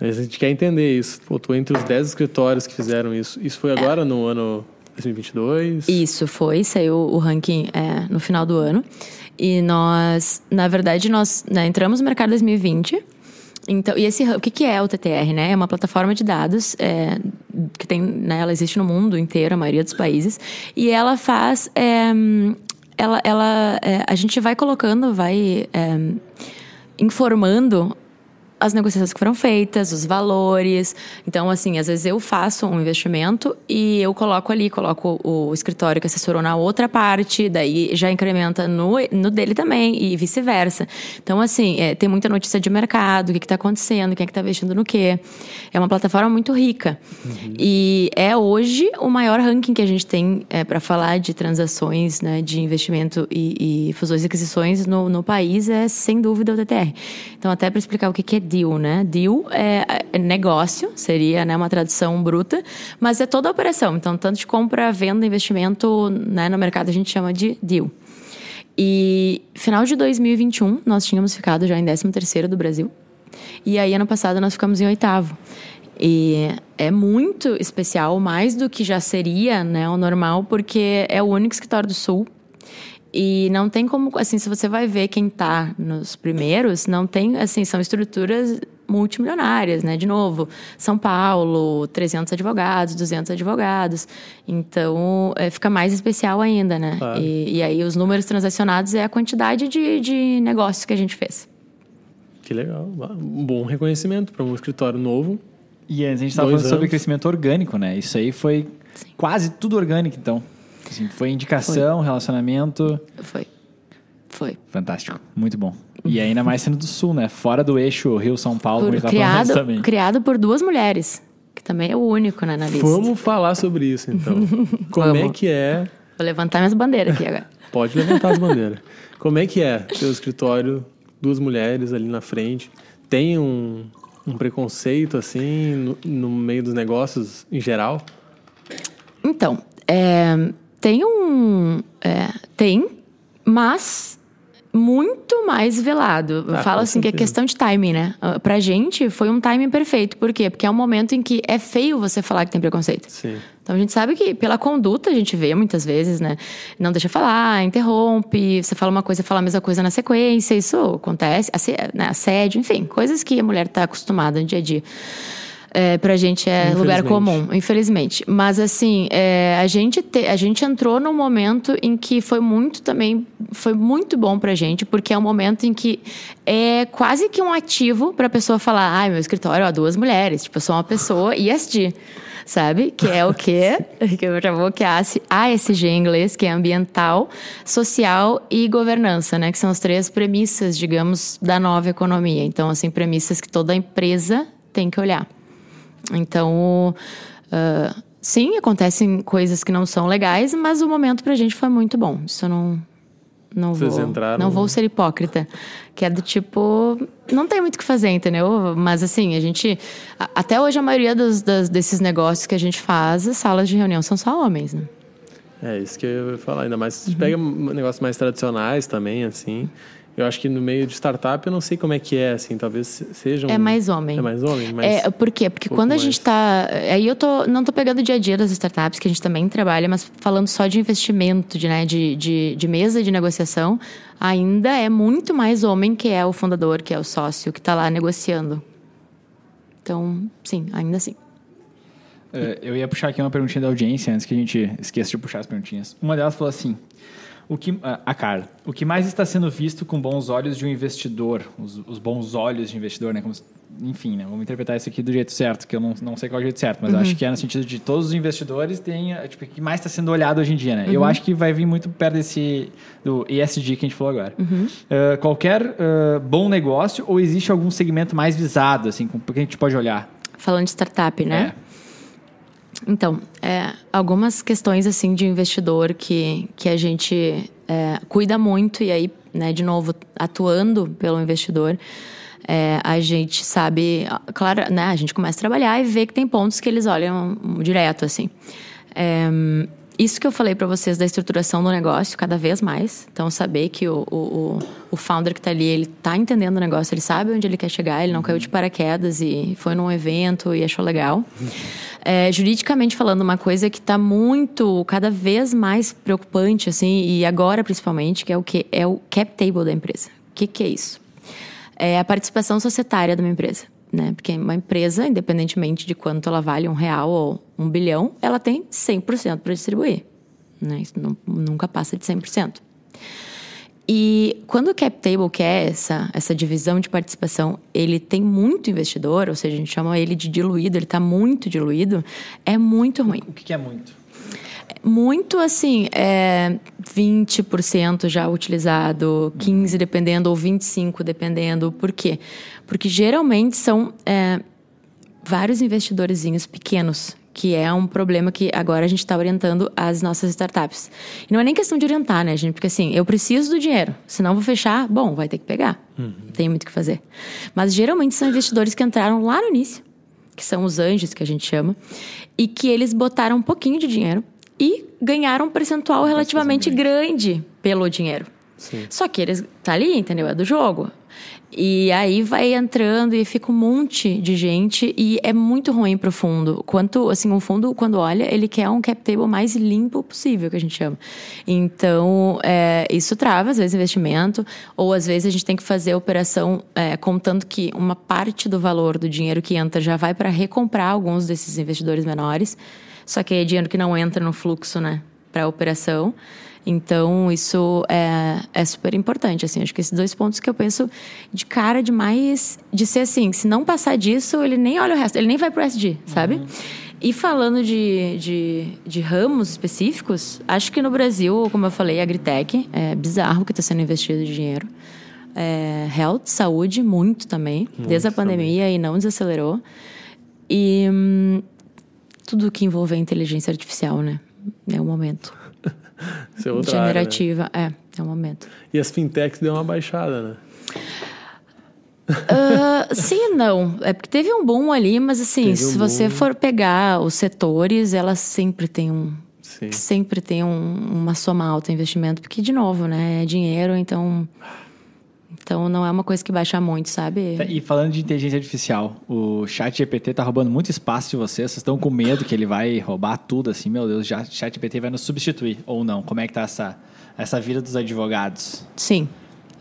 B: A gente quer entender isso. Pô, tu entre os 10 escritórios que fizeram isso. Isso foi agora é. no ano 2022?
A: Isso foi, saiu o ranking é, no final do ano. E nós, na verdade, nós né, entramos no mercado em 2020. Então, e esse, o que, que é o TTR, né? É uma plataforma de dados é, que tem, né, ela existe no mundo inteiro, a maioria dos países, e ela faz é, ela, ela é, a gente vai colocando, vai é, informando as negociações que foram feitas, os valores. Então, assim, às vezes eu faço um investimento e eu coloco ali, coloco o escritório que assessorou na outra parte, daí já incrementa no, no dele também e vice-versa. Então, assim, é, tem muita notícia de mercado, o que está acontecendo, quem é que está investindo no quê. É uma plataforma muito rica. Uhum. E é hoje o maior ranking que a gente tem é, para falar de transações, né, de investimento e, e fusões e aquisições no, no país é, sem dúvida, o DTR. Então, até para explicar o que, que é deal, né? Deal é, é negócio, seria né, uma tradução bruta, mas é toda a operação. Então, tanto de compra, venda, investimento, né, no mercado a gente chama de deal. E final de 2021, nós tínhamos ficado já em 13º do Brasil. E aí, ano passado, nós ficamos em oitavo. E é muito especial, mais do que já seria né, o normal, porque é o único escritório do Sul e não tem como, assim, se você vai ver quem está nos primeiros, não tem, assim, são estruturas multimilionárias, né? De novo, São Paulo, 300 advogados, 200 advogados. Então, é, fica mais especial ainda, né? Claro. E, e, aí, os números transacionados é a quantidade de, de negócios que a gente fez.
B: Que legal. Um bom reconhecimento para um escritório novo.
C: E a gente estava falando anos. sobre crescimento orgânico, né? Isso aí foi Sim. quase tudo orgânico, então. Assim, foi indicação, foi. relacionamento.
A: Foi. Foi.
C: Fantástico. Muito bom. E ainda mais sendo do Sul, né? Fora do eixo Rio-São Paulo,
A: por, criado, também. Criado por duas mulheres, que também é o único né, na lista.
B: Vamos falar sobre isso, então. (laughs) Como é que é...
A: Vou levantar minhas bandeiras aqui agora. (laughs)
B: Pode levantar as bandeiras. Como é que é seu escritório, duas mulheres ali na frente? Tem um, um preconceito, assim, no, no meio dos negócios em geral?
A: Então, é, tem um. É, tem, mas muito mais velado. Ah, Fala assim certeza. que é questão de timing, né? Ah, pra gente foi um timing perfeito. Por quê? Porque é um momento em que é feio você falar que tem preconceito.
B: Sim.
A: Então a gente sabe que pela conduta a gente vê muitas vezes, né? Não deixa falar, interrompe, você fala uma coisa, fala a mesma coisa na sequência, isso acontece, né? assédio, enfim, coisas que a mulher está acostumada no dia a dia é, pra gente é lugar comum, infelizmente. Mas assim, é, a, gente te, a gente entrou num momento em que foi muito também, foi muito bom pra gente, porque é um momento em que é quase que um ativo pra pessoa falar, ai, ah, meu escritório, ó, duas mulheres, tipo, eu sou uma pessoa ISD sabe? Que é o quê? (laughs) que eu já vou que é ASG em inglês, que é ambiental, social e governança, né? Que são as três premissas, digamos, da nova economia. Então, assim, premissas que toda empresa tem que olhar. Então, uh, sim, acontecem coisas que não são legais, mas o momento pra gente foi muito bom. Isso não. Não Vocês vou, entraram... não vou ser hipócrita. Que é do tipo. Não tem muito o que fazer, entendeu? Mas assim, a gente. Até hoje, a maioria dos, das, desses negócios que a gente faz, as salas de reunião são só homens, né?
B: É, isso que eu ia falar. Ainda mais se uhum. pega negócios mais tradicionais também, assim. Eu acho que no meio de startup eu não sei como é que é, assim, talvez seja um...
A: É mais homem.
B: É mais homem, mas...
A: É, por quê? Porque um quando a mais... gente está... Aí eu tô, não tô pegando o dia a dia das startups, que a gente também trabalha, mas falando só de investimento, de, né, de, de, de mesa de negociação, ainda é muito mais homem que é o fundador, que é o sócio, que está lá negociando. Então, sim, ainda assim.
C: É, eu ia puxar aqui uma perguntinha da audiência, antes que a gente esqueça de puxar as perguntinhas. Uma delas falou assim... O que, a Carla, o que mais está sendo visto com bons olhos de um investidor, os, os bons olhos de investidor, né? Como, enfim, né? vamos interpretar isso aqui do jeito certo, que eu não, não sei qual é o jeito certo, mas uhum. acho que é no sentido de todos os investidores tem, tipo, o que mais está sendo olhado hoje em dia, né? Uhum. Eu acho que vai vir muito perto desse do ESG que a gente falou agora.
A: Uhum.
C: Uh, qualquer uh, bom negócio ou existe algum segmento mais visado, assim, com que a gente pode olhar?
A: Falando de startup, né? É. Então, é, algumas questões assim de investidor que, que a gente é, cuida muito e aí, né, de novo, atuando pelo investidor, é, a gente sabe, claro, né, a gente começa a trabalhar e vê que tem pontos que eles olham direto assim. Isso que eu falei para vocês da estruturação do negócio, cada vez mais. Então, saber que o, o, o founder que está ali, ele está entendendo o negócio, ele sabe onde ele quer chegar, ele não caiu de paraquedas e foi num evento e achou legal. É, juridicamente falando, uma coisa que está muito, cada vez mais preocupante, assim, e agora principalmente, que é o que é o cap table da empresa. O que, que é isso? É a participação societária de uma empresa né? Porque uma empresa, independentemente de quanto ela vale, um real ou um bilhão, ela tem 100% para distribuir. Né? Isso não, nunca passa de 100%. E quando o cap table quer essa, essa divisão de participação, ele tem muito investidor, ou seja, a gente chama ele de diluído, ele está muito diluído, é muito ruim.
C: O que, que é muito?
A: Muito assim, é 20% já utilizado, 15% dependendo, ou 25% dependendo. Por quê? Porque geralmente são é, vários investidorzinhos pequenos que é um problema que agora a gente está orientando as nossas startups. E não é nem questão de orientar, né, gente? Porque assim, eu preciso do dinheiro, senão vou fechar, bom, vai ter que pegar. Uhum. Tem muito o que fazer. Mas geralmente são investidores que entraram lá no início, que são os anjos, que a gente chama, e que eles botaram um pouquinho de dinheiro e ganharam um percentual relativamente grande pelo dinheiro. Sim. Só que eles tá ali, entendeu? É do jogo. E aí vai entrando e fica um monte de gente e é muito ruim pro fundo. Quanto, assim, o fundo, quando olha, ele quer um cap table mais limpo possível, que a gente chama. Então, é, isso trava, às vezes, investimento, ou às vezes a gente tem que fazer a operação é, contando que uma parte do valor do dinheiro que entra já vai para recomprar alguns desses investidores menores. Só que é dinheiro que não entra no fluxo, né, para a operação. Então, isso é, é super importante, assim. Acho que esses dois pontos que eu penso de cara demais, de ser assim, se não passar disso, ele nem olha o resto, ele nem vai pro SD, sabe? Uhum. E falando de, de, de, ramos específicos, acho que no Brasil, como eu falei, agritech, é bizarro que está sendo investido de dinheiro. É, health, saúde, muito também, muito desde a pandemia e não desacelerou. E hum, tudo que envolve inteligência artificial, né? É o momento. (laughs)
B: é outra
A: Generativa,
B: área,
A: né? é, é o momento.
B: E as fintechs deu uma baixada, né?
A: Uh, (laughs) sim não. É porque teve um boom ali, mas assim, se você for pegar os setores, elas sempre tem um. Sim. Sempre tem um, uma soma alta investimento, porque, de novo, né? É dinheiro, então. Então não é uma coisa que baixa muito, sabe?
C: E falando de inteligência artificial, o chat GPT tá roubando muito espaço de vocês. Vocês estão com medo que ele vai roubar tudo assim? Meu Deus, já chat GPT vai nos substituir ou não? Como é que tá essa, essa vida dos advogados?
A: Sim.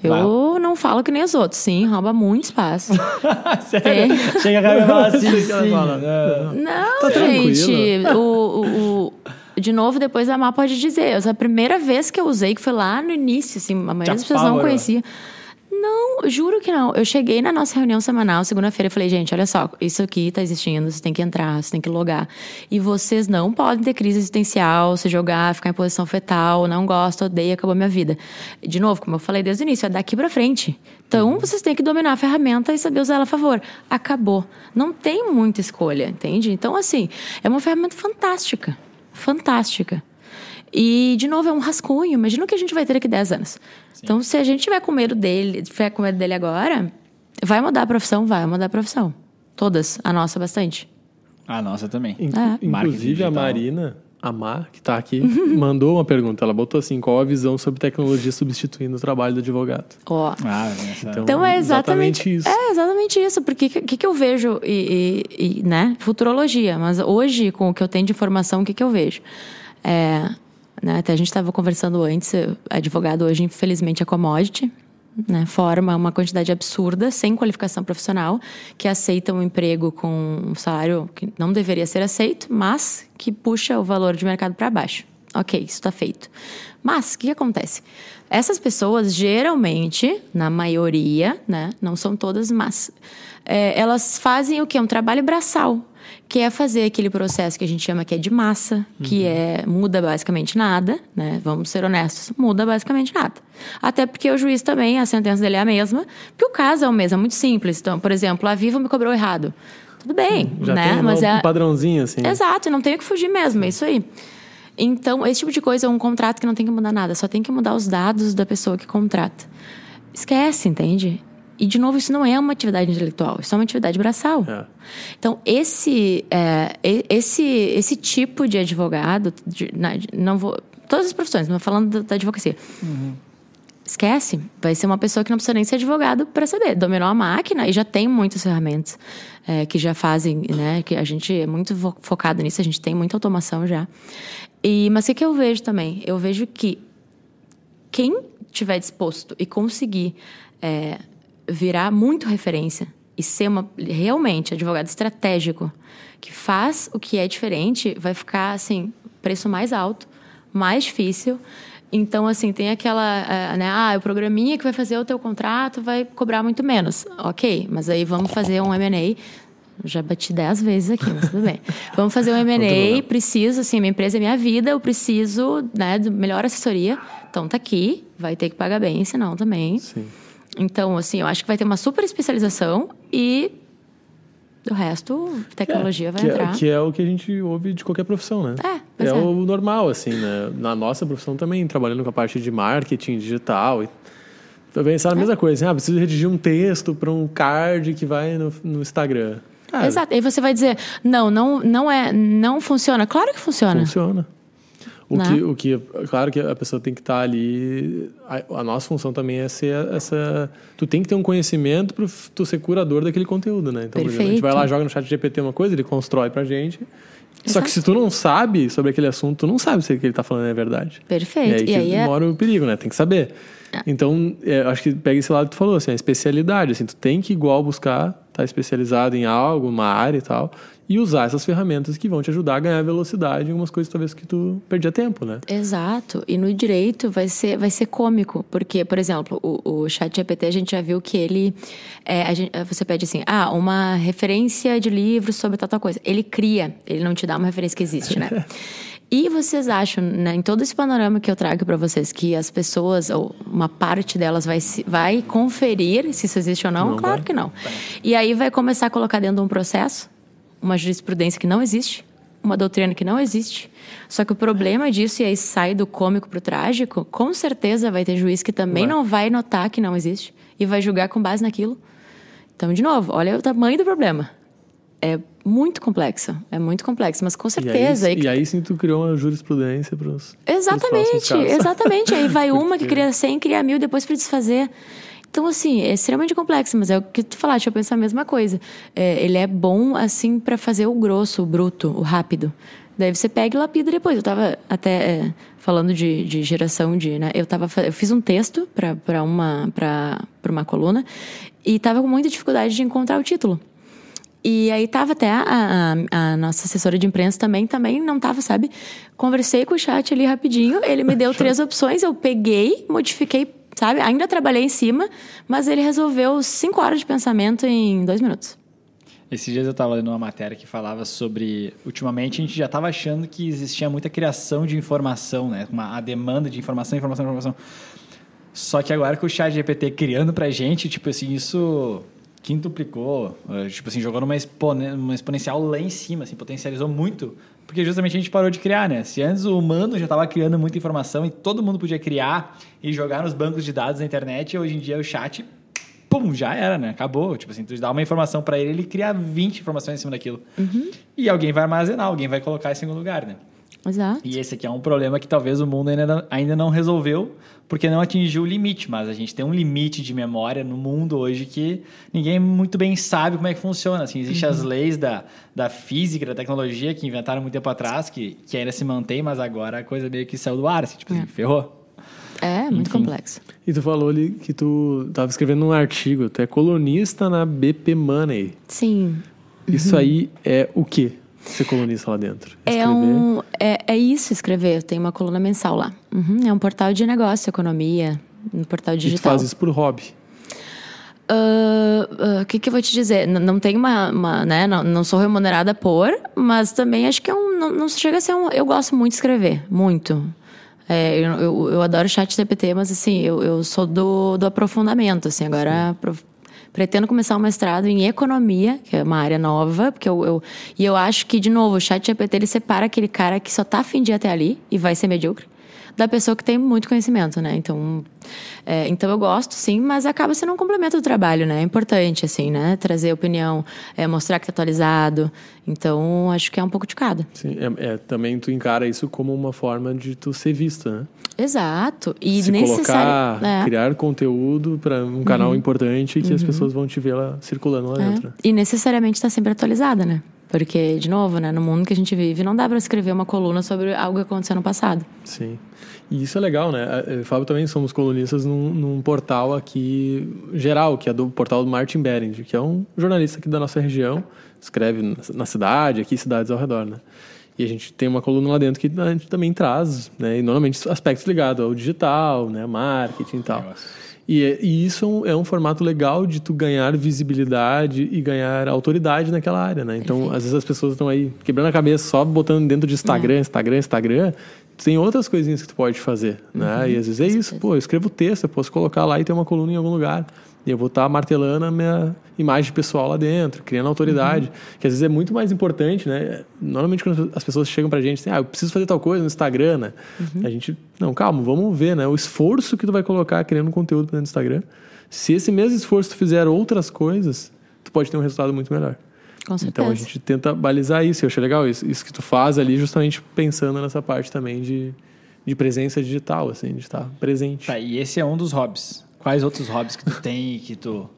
A: Eu não falo que nem os outros, sim, rouba muito espaço. (laughs)
C: Sério? É. Chega a falar assim, sim. Não,
A: não tá gente. O, o, o, de novo, depois a Má pode dizer. A primeira vez que eu usei, que foi lá no início, assim, a maioria das pessoas não conhecia. Não, juro que não. Eu cheguei na nossa reunião semanal, segunda-feira, e falei, gente, olha só, isso aqui tá existindo, você tem que entrar, você tem que logar. E vocês não podem ter crise existencial, se jogar, ficar em posição fetal, não gosto, odeio, acabou minha vida. De novo, como eu falei desde o início, é daqui para frente. Então, uhum. vocês têm que dominar a ferramenta e saber usar ela a favor. Acabou. Não tem muita escolha, entende? Então, assim, é uma ferramenta fantástica. Fantástica. E, de novo, é um rascunho. Imagina o que a gente vai ter daqui 10 anos. Sim. Então, se a gente tiver com medo dele, tiver com medo dele agora, vai mudar a profissão? Vai mudar a profissão. Todas. A nossa, bastante.
C: A nossa também.
B: É. Inclusive, a Marina, a Mar, que está aqui, (laughs) mandou uma pergunta. Ela botou assim: qual a visão sobre tecnologia substituindo o trabalho do advogado?
A: Ó. Oh. Ah, então, então, é exatamente, exatamente, isso. É exatamente isso. Porque o que, que eu vejo, e, e, e, né? Futurologia. Mas hoje, com o que eu tenho de informação, o que, que eu vejo? É, né? Até a gente estava conversando antes, advogado hoje, infelizmente, é commodity. Né, forma uma quantidade absurda, sem qualificação profissional, que aceita um emprego com um salário que não deveria ser aceito, mas que puxa o valor de mercado para baixo. Ok, isso está feito. Mas o que, que acontece? Essas pessoas, geralmente, na maioria, né, não são todas, mas é, elas fazem o que? Um trabalho braçal que é fazer aquele processo que a gente chama que é de massa, que uhum. é muda basicamente nada, né? Vamos ser honestos, muda basicamente nada. Até porque o juiz também, a sentença dele é a mesma, porque o caso é o mesmo, é muito simples. Então, por exemplo, a Viva me cobrou errado. Tudo bem,
B: Já
A: né?
B: Tem um Mas é
C: padrãozinho assim.
A: Exato, não tem o que fugir mesmo, é isso aí. Então, esse tipo de coisa é um contrato que não tem que mudar nada, só tem que mudar os dados da pessoa que contrata. Esquece, entende? E, de novo, isso não é uma atividade intelectual, isso é uma atividade braçal. É. Então, esse, é, esse, esse tipo de advogado, de, não vou, todas as profissões, mas falando da advocacia, uhum. esquece, vai ser uma pessoa que não precisa nem ser advogado para saber. Dominou a máquina e já tem muitas ferramentas é, que já fazem, né? Que a gente é muito focado nisso, a gente tem muita automação já. E, mas o que eu vejo também? Eu vejo que quem estiver disposto e conseguir é, virar muito referência e ser uma, realmente advogado estratégico que faz o que é diferente, vai ficar assim, preço mais alto, mais difícil Então, assim, tem aquela, eh, né? Ah, o programinha que vai fazer o teu contrato vai cobrar muito menos. Ok, mas aí vamos fazer um M&A. Já bati dez vezes aqui, mas tudo bem. (laughs) Vamos fazer um M&A, preciso, assim, minha empresa é minha vida, eu preciso, né, de melhor assessoria. Então, tá aqui, vai ter que pagar bem, senão também.
B: Sim.
A: Então, assim, eu acho que vai ter uma super especialização e o resto, tecnologia vai
B: que
A: entrar.
B: É, que é o que a gente ouve de qualquer profissão, né?
A: É,
B: é,
A: é.
B: o normal, assim, né? Na nossa profissão também, trabalhando com a parte de marketing digital. E também sabe a
A: É.
B: mesma coisa. assim, Ah, preciso redigir um texto para um card que vai no, no Instagram. Cara,
A: Exato. Aí você vai dizer, não, não, não é, não funciona. Claro que funciona.
B: Funciona. O
A: Né?
B: que, o que, claro que a pessoa tem que estar ali. A, a nossa função também é ser essa. Tu tem que ter um conhecimento para tu ser curador daquele conteúdo, né? Então, por exemplo, a gente vai lá, joga no chat GPT uma coisa, ele constrói pra gente. Só
A: Exato.
B: que se tu não sabe sobre aquele assunto, tu não sabe se o que ele tá falando é verdade.
A: Perfeito.
B: E aí, que
A: é-
B: mora o perigo, né? Tem que saber. Então, é, acho que pega esse lado que tu falou, assim, a especialidade. Assim, tu tem que igual buscar estar especializado em algo, uma área e tal, e usar essas ferramentas que vão te ajudar a ganhar velocidade em algumas coisas talvez que tu perdia tempo, né?
A: Exato. E no direito vai ser, vai ser cômico. Porque, por exemplo, o, o chat GPT, a gente já viu que ele... é, gente- você pede assim, ah, uma referência de livro sobre tal, tal coisa. Ele cria. Ele não te dá uma referência que existe, né? (laughs) E vocês acham, né, em todo esse panorama que eu trago para vocês, que as pessoas, ou uma parte delas, vai, se- vai conferir se isso existe ou não?
B: Não
A: claro
B: vai.
A: que não. E aí vai começar a colocar dentro de um processo uma jurisprudência que não existe, uma doutrina que não existe. Só que o problema disso, e aí sai do cômico pro trágico, com certeza vai ter juiz que também
B: Vai.
A: não vai notar que não existe e vai julgar com base naquilo. Então, de novo, olha o tamanho do problema. É muito complexo, é muito complexo, mas com certeza.
B: E aí,
A: aí-
B: e aí sim tu criou uma jurisprudência para os
A: Exatamente, exatamente. Aí vai (laughs) uma que cria 100, cria mil, depois para desfazer. Então, assim, é extremamente complexo, mas é o que tu falaste, eu penso a mesma coisa. É, ele é bom, assim, para fazer o grosso, o bruto, o rápido. Daí você pega e lapida depois. Eu tava até é, falando de, de geração de, né? Eu, tava, eu fiz um texto para uma, pra uma coluna e tava com muita dificuldade de encontrar o título. E aí tava até a, a- a nossa assessora de imprensa também, também não tava, sabe? Conversei com o chat ali rapidinho, ele me deu (laughs) três opções, eu peguei, modifiquei, sabe? Ainda trabalhei em cima, mas ele resolveu cinco horas de pensamento em dois minutos.
C: Esses dias eu estava lendo uma matéria que falava sobre. Ultimamente a gente já estava achando que existia muita criação de informação, né? Uma, a demanda de informação, informação, informação. Só que agora com o chat GPT criando pra gente, tipo assim, isso quintuplicou, eh, tipo assim, jogou numa, uma exponencial lá em cima, assim, potencializou muito, porque justamente a gente parou de criar, né? Se antes o humano já estava criando muita informação e todo mundo podia criar e jogar nos bancos de dados da internet, hoje em dia o chat pum, já era, né? Acabou. Tipo assim, tu dá uma informação para ele, ele cria 20 informações em cima daquilo. E alguém vai armazenar, alguém vai colocar isso em algum lugar, né?
A: Exato.
C: E esse aqui é um problema que talvez o mundo ainda não, ainda não resolveu, porque não atingiu o limite. Mas a gente tem um limite de memória no mundo hoje que ninguém muito bem sabe como é que funciona. Assim, Existem as leis da, da física, da tecnologia que inventaram muito tempo atrás, que, que ainda se mantém, mas agora a coisa meio que saiu do ar. Assim, tipo assim, ferrou.
A: É, muito
C: Enfim.
A: complexo.
B: E tu falou ali que tu estava escrevendo um artigo, tu é colunista na BP Money.
A: Sim.
B: Isso aí é o quê? Ser colunista lá dentro?
A: É, um, é, é isso, escrever. Tem uma coluna mensal lá. Uhum, É um portal de negócio, economia, um portal
B: E tu
A: digital.
B: faz isso por hobby.
A: Ah, ah, O que, que eu vou te dizer? N- não tem uma. uma, né? não, não sou remunerada por, mas também acho que é um. Não, não chega a ser um. Eu gosto muito de escrever, muito. É, eu, eu, eu adoro chat GPT, mas assim, eu, eu sou do, do aprofundamento, assim, agora pretendo começar um mestrado em economia, que é uma área nova, porque eu, eu e eu acho que, de novo, o chat GPT ele separa aquele cara que só tá afim de ir até ali e vai ser medíocre, da pessoa que tem muito conhecimento, né? Então, é, então eu gosto, sim, mas acaba sendo um complemento do trabalho, né? É importante, assim, né? Trazer opinião, é, mostrar que tá atualizado. Então, acho que é um pouco de cada.
B: Sim, é, é- também tu encara isso como uma forma de tu ser vista, né?
A: Exato. E
B: Se
A: necessário.
B: colocar,
A: é.
B: criar conteúdo para um canal importante que as pessoas vão te ver lá circulando lá
A: É.
B: dentro.
A: E necessariamente está sempre atualizada, né? Porque, de novo, né, no mundo que a gente vive, não dá para escrever uma coluna sobre algo que aconteceu no passado.
B: Sim. E isso é legal, né? Eu e o Fábio também somos colunistas num, num portal aqui geral, que é do portal do Martin Berendt, que é um jornalista aqui da nossa região, escreve na- na cidade, aqui cidades ao redor, né? E a gente tem uma coluna lá dentro que a gente também traz, né? E normalmente aspectos ligados ao digital, né? Marketing e tal. E, e, isso é um, é um, formato legal de tu ganhar visibilidade e ganhar autoridade naquela área, né? Então, Perfeito. às vezes as pessoas estão aí quebrando a cabeça só botando dentro de Instagram, é. Instagram, Instagram. Tem outras coisinhas que tu pode fazer, né? uhum? E às vezes é isso. Pô, eu escrevo texto, eu posso colocar lá e ter uma coluna em algum lugar. E eu vou estar martelando a minha imagem pessoal lá dentro, criando autoridade. Uhum. Que às vezes é muito mais importante, né? Normalmente quando as pessoas chegam pra gente assim, ah, eu preciso fazer tal coisa no Instagram, né? Uhum. A gente, não, calma, vamos ver, né? O esforço que tu vai colocar criando conteúdo dentro do Instagram. Se esse mesmo esforço tu fizer outras coisas, tu pode ter um resultado muito melhor.
A: Com certeza.
B: Então a gente tenta balizar isso. Eu achei legal isso, isso que tu faz ali, justamente pensando nessa parte também de, de presença digital, assim, de estar presente.
C: Tá, e esse é um dos hobbies. Quais outros hobbies que tu tem que tu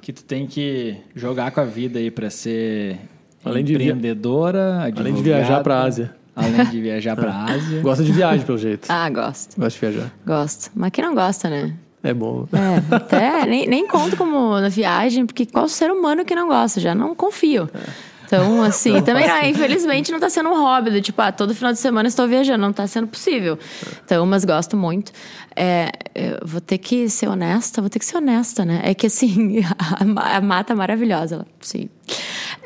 C: que tu tem que jogar com a vida aí para ser além empreendedora,
B: de além de viajar para Ásia.
C: Além de viajar para Ásia. (laughs)
B: Gosta de viagem, pelo jeito.
A: Ah, gosto.
B: Gosta de viajar.
A: Gosto. Mas quem não gosta, né?
B: É bom.
A: É, até (laughs) nem, nem conto como na viagem, porque qual ser humano que não gosta? Já não confio. É. Então, assim, também não, infelizmente não está sendo um hobby, do, tipo, ah, todo final de semana estou viajando, não está sendo possível. Então, mas gosto muito. É, vou ter que ser honesta, vou ter que ser honesta, né? É que assim, (laughs) a, a mata é maravilhosa, sim.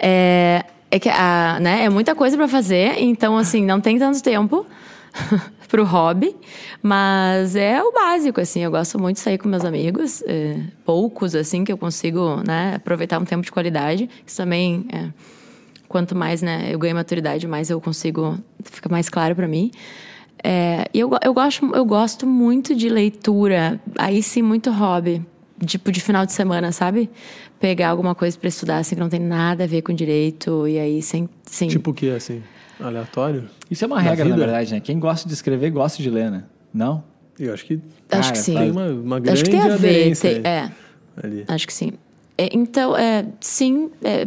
A: É, é que a, né, é muita coisa para fazer, então assim, não tem tanto tempo (laughs) pro hobby, mas é o básico, assim, eu gosto muito de sair com meus amigos, é, poucos, assim, que eu consigo, né, aproveitar um tempo de qualidade, isso também é, quanto mais né, eu ganho maturidade, mais eu consigo, fica mais claro para mim. É, e eu, eu, gosto, eu gosto muito de leitura, aí sim, muito hobby, tipo de final de semana, sabe? Pegar alguma coisa para estudar, assim, que não tem nada a ver com direito, e aí sem. sem...
B: Tipo o que, assim? Aleatório?
C: Isso é uma regra, na verdade, né? Quem gosta de escrever, gosta de ler, né? Não?
B: Eu acho que.
A: Acho que sim.
B: Tem uma, uma grande
A: acho que tem a ver. Tem,
B: é.
A: Ali. Acho que sim. É, então, é, sim, é,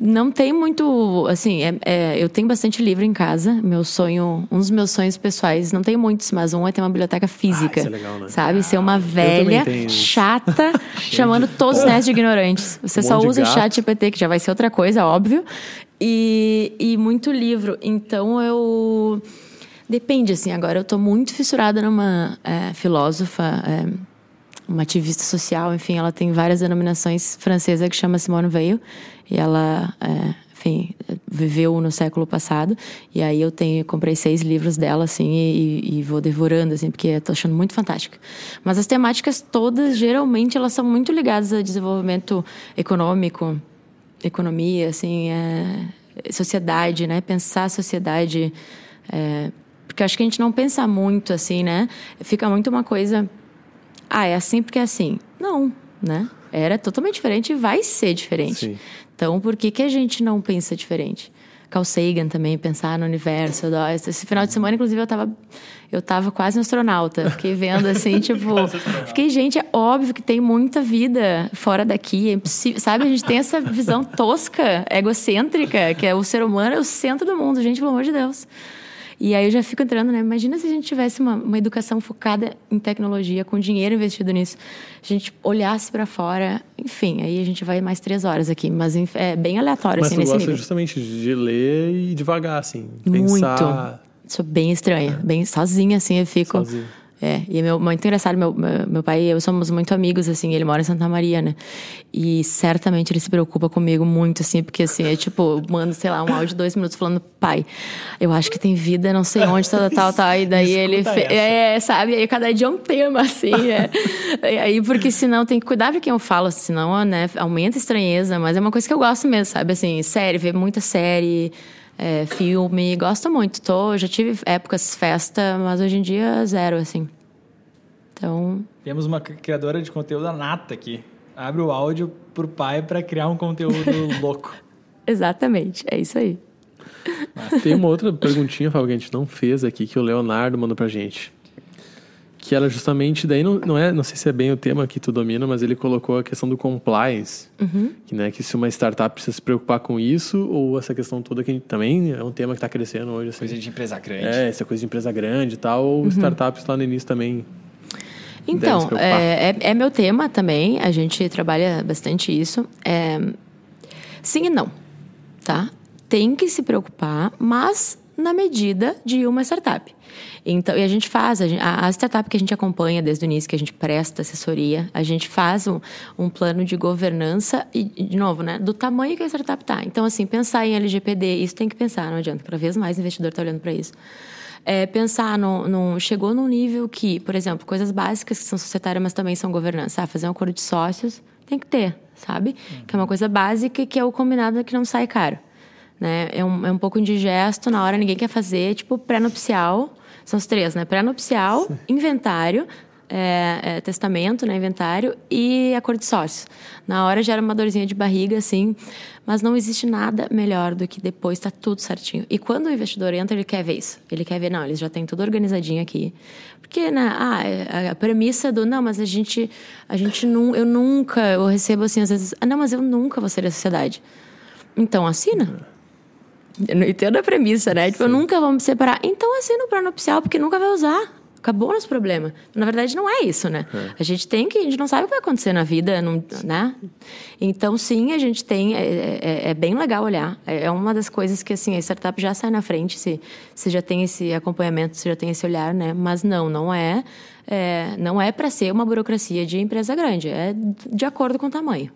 A: não tem muito, assim, é, é, eu tenho bastante livro em casa. Meu sonho, um dos meus sonhos pessoais, não tenho muitos, mas um é ter uma biblioteca física, ah,
B: é legal, né?
A: sabe? Ser uma velha chata, (laughs) chamando todos os nerds de ignorantes. Você um só usa o chat GPT, que já vai ser outra coisa, óbvio. E, e muito livro. Então, eu... Depende, assim, agora eu tô muito fissurada numa é, filósofa uma ativista social, enfim, ela tem várias denominações francesa que chama Simone Weil e ela, é, enfim, viveu no século passado e aí eu tenho, comprei seis livros dela, assim, e, e vou devorando, assim, porque tô achando muito fantástica. Mas as temáticas todas, geralmente, elas são muito ligadas a desenvolvimento econômico, economia, assim, é, sociedade, né? Pensar a sociedade, é, porque acho que a gente não pensa muito, assim, né? Fica muito uma coisa ah, é assim porque é assim. Não, né? Era totalmente diferente e vai ser diferente. Sim. Então, por que, que a gente não pensa diferente? Carl Sagan também, pensar no universo. Esse final de semana, inclusive, eu tava, eu tava quase um astronauta. Fiquei vendo assim, (laughs) tipo. fiquei, gente, é óbvio que tem muita vida fora daqui. É impossível. Sabe, a gente tem essa visão tosca, egocêntrica, que é o ser humano é o centro do mundo, gente, pelo amor de Deus. E aí eu já fico entrando, né? Imagina se a gente tivesse uma, uma educação focada em tecnologia, com dinheiro investido nisso, a gente olhasse para fora, enfim, aí a gente vai mais três horas aqui, mas é bem aleatório,
B: mas
A: assim, nesse
B: gosta
A: nível.
B: justamente de ler e devagar, assim,
A: pensar... Muito. Sou bem estranha, bem sozinha, assim, eu fico... Sozinha. É, e meu, muito engraçado, meu, meu, meu pai e eu somos muito amigos, assim, ele mora em Santa Maria, né? E certamente ele se preocupa comigo muito, assim, porque, assim, é tipo, manda, sei lá, um áudio de dois minutos falando, pai, eu acho que tem vida, não sei onde, tal, tal, tal, e daí ele, é, sabe? E aí cada dia é um tema, assim, é. e aí, porque senão tem que cuidar de quem eu falo, senão, né, aumenta a estranheza, mas é uma coisa que eu gosto mesmo, sabe? Assim, série, ver muita série é, filme, gosto muito. Tô, já tive épocas festa, mas hoje em dia zero, assim. Então.
C: Temos uma criadora de conteúdo nata aqui. Abre o áudio pro pai para criar um conteúdo (laughs) louco.
A: Exatamente, é isso aí.
B: Tem uma outra perguntinha, Fábio, que a gente não fez aqui, que o Leonardo mandou pra gente que era justamente daí não, não é não sei se é bem o tema que tu domina mas ele colocou a questão do compliance
A: uhum.
B: que né que se uma startup precisa se preocupar com isso ou essa questão toda que também é um tema que está crescendo hoje assim.
C: coisa de empresa grande
B: é essa coisa de empresa grande e tal ou uhum. startups lá no início também
A: então é, é, é, meu tema também a gente trabalha bastante isso é, sim e não tá tem que se preocupar mas na medida de uma startup. Então, e a gente faz, a, a, startup que a gente acompanha desde o início, que a gente presta assessoria, a gente faz um, um plano de governança e, de novo, né, do tamanho que a startup está. Então, assim, pensar em LGPD, isso tem que pensar, não adianta, cada vez mais investidor está olhando para isso. É, pensar no, no, chegou num nível que, por exemplo, coisas básicas que são societárias, mas também são governança. Ah, fazer um acordo de sócios tem que ter, sabe? Uhum. Que é uma coisa básica e que é o combinado que não sai caro. Né? É, um, é um pouco indigesto, na hora ninguém quer fazer, tipo pré-nupcial. São os três, né? Pré-nupcial, inventário, é, é, testamento, né, inventário e acordo de sócios. Na hora gera uma dorzinha de barriga, assim, mas não existe nada melhor do que depois tá tudo certinho. E quando o investidor entra, ele quer ver isso. Ele quer ver, não, eles já têm tudo organizadinho aqui. Porque, né, ah, é, a premissa do, não, mas a gente, a gente não, eu nunca, eu recebo assim, às vezes, ah, não, mas eu nunca vou ser da sociedade. Então assina. Eu não entendo a premissa, né? Tipo, eu nunca me separar. Então assina o plano nupcial, porque nunca vai usar. Acabou nosso problema. Na verdade, não é isso, né? É. A gente tem que... A gente não sabe o que vai acontecer na vida, não, né? Então, sim, a gente tem... É, é, é, bem legal olhar. É, é uma das coisas que, assim, a startup já sai na frente, se, se já tem esse acompanhamento, se já tem esse olhar, né? Mas não, não é... é não é para ser uma burocracia de empresa grande. É de acordo com o tamanho.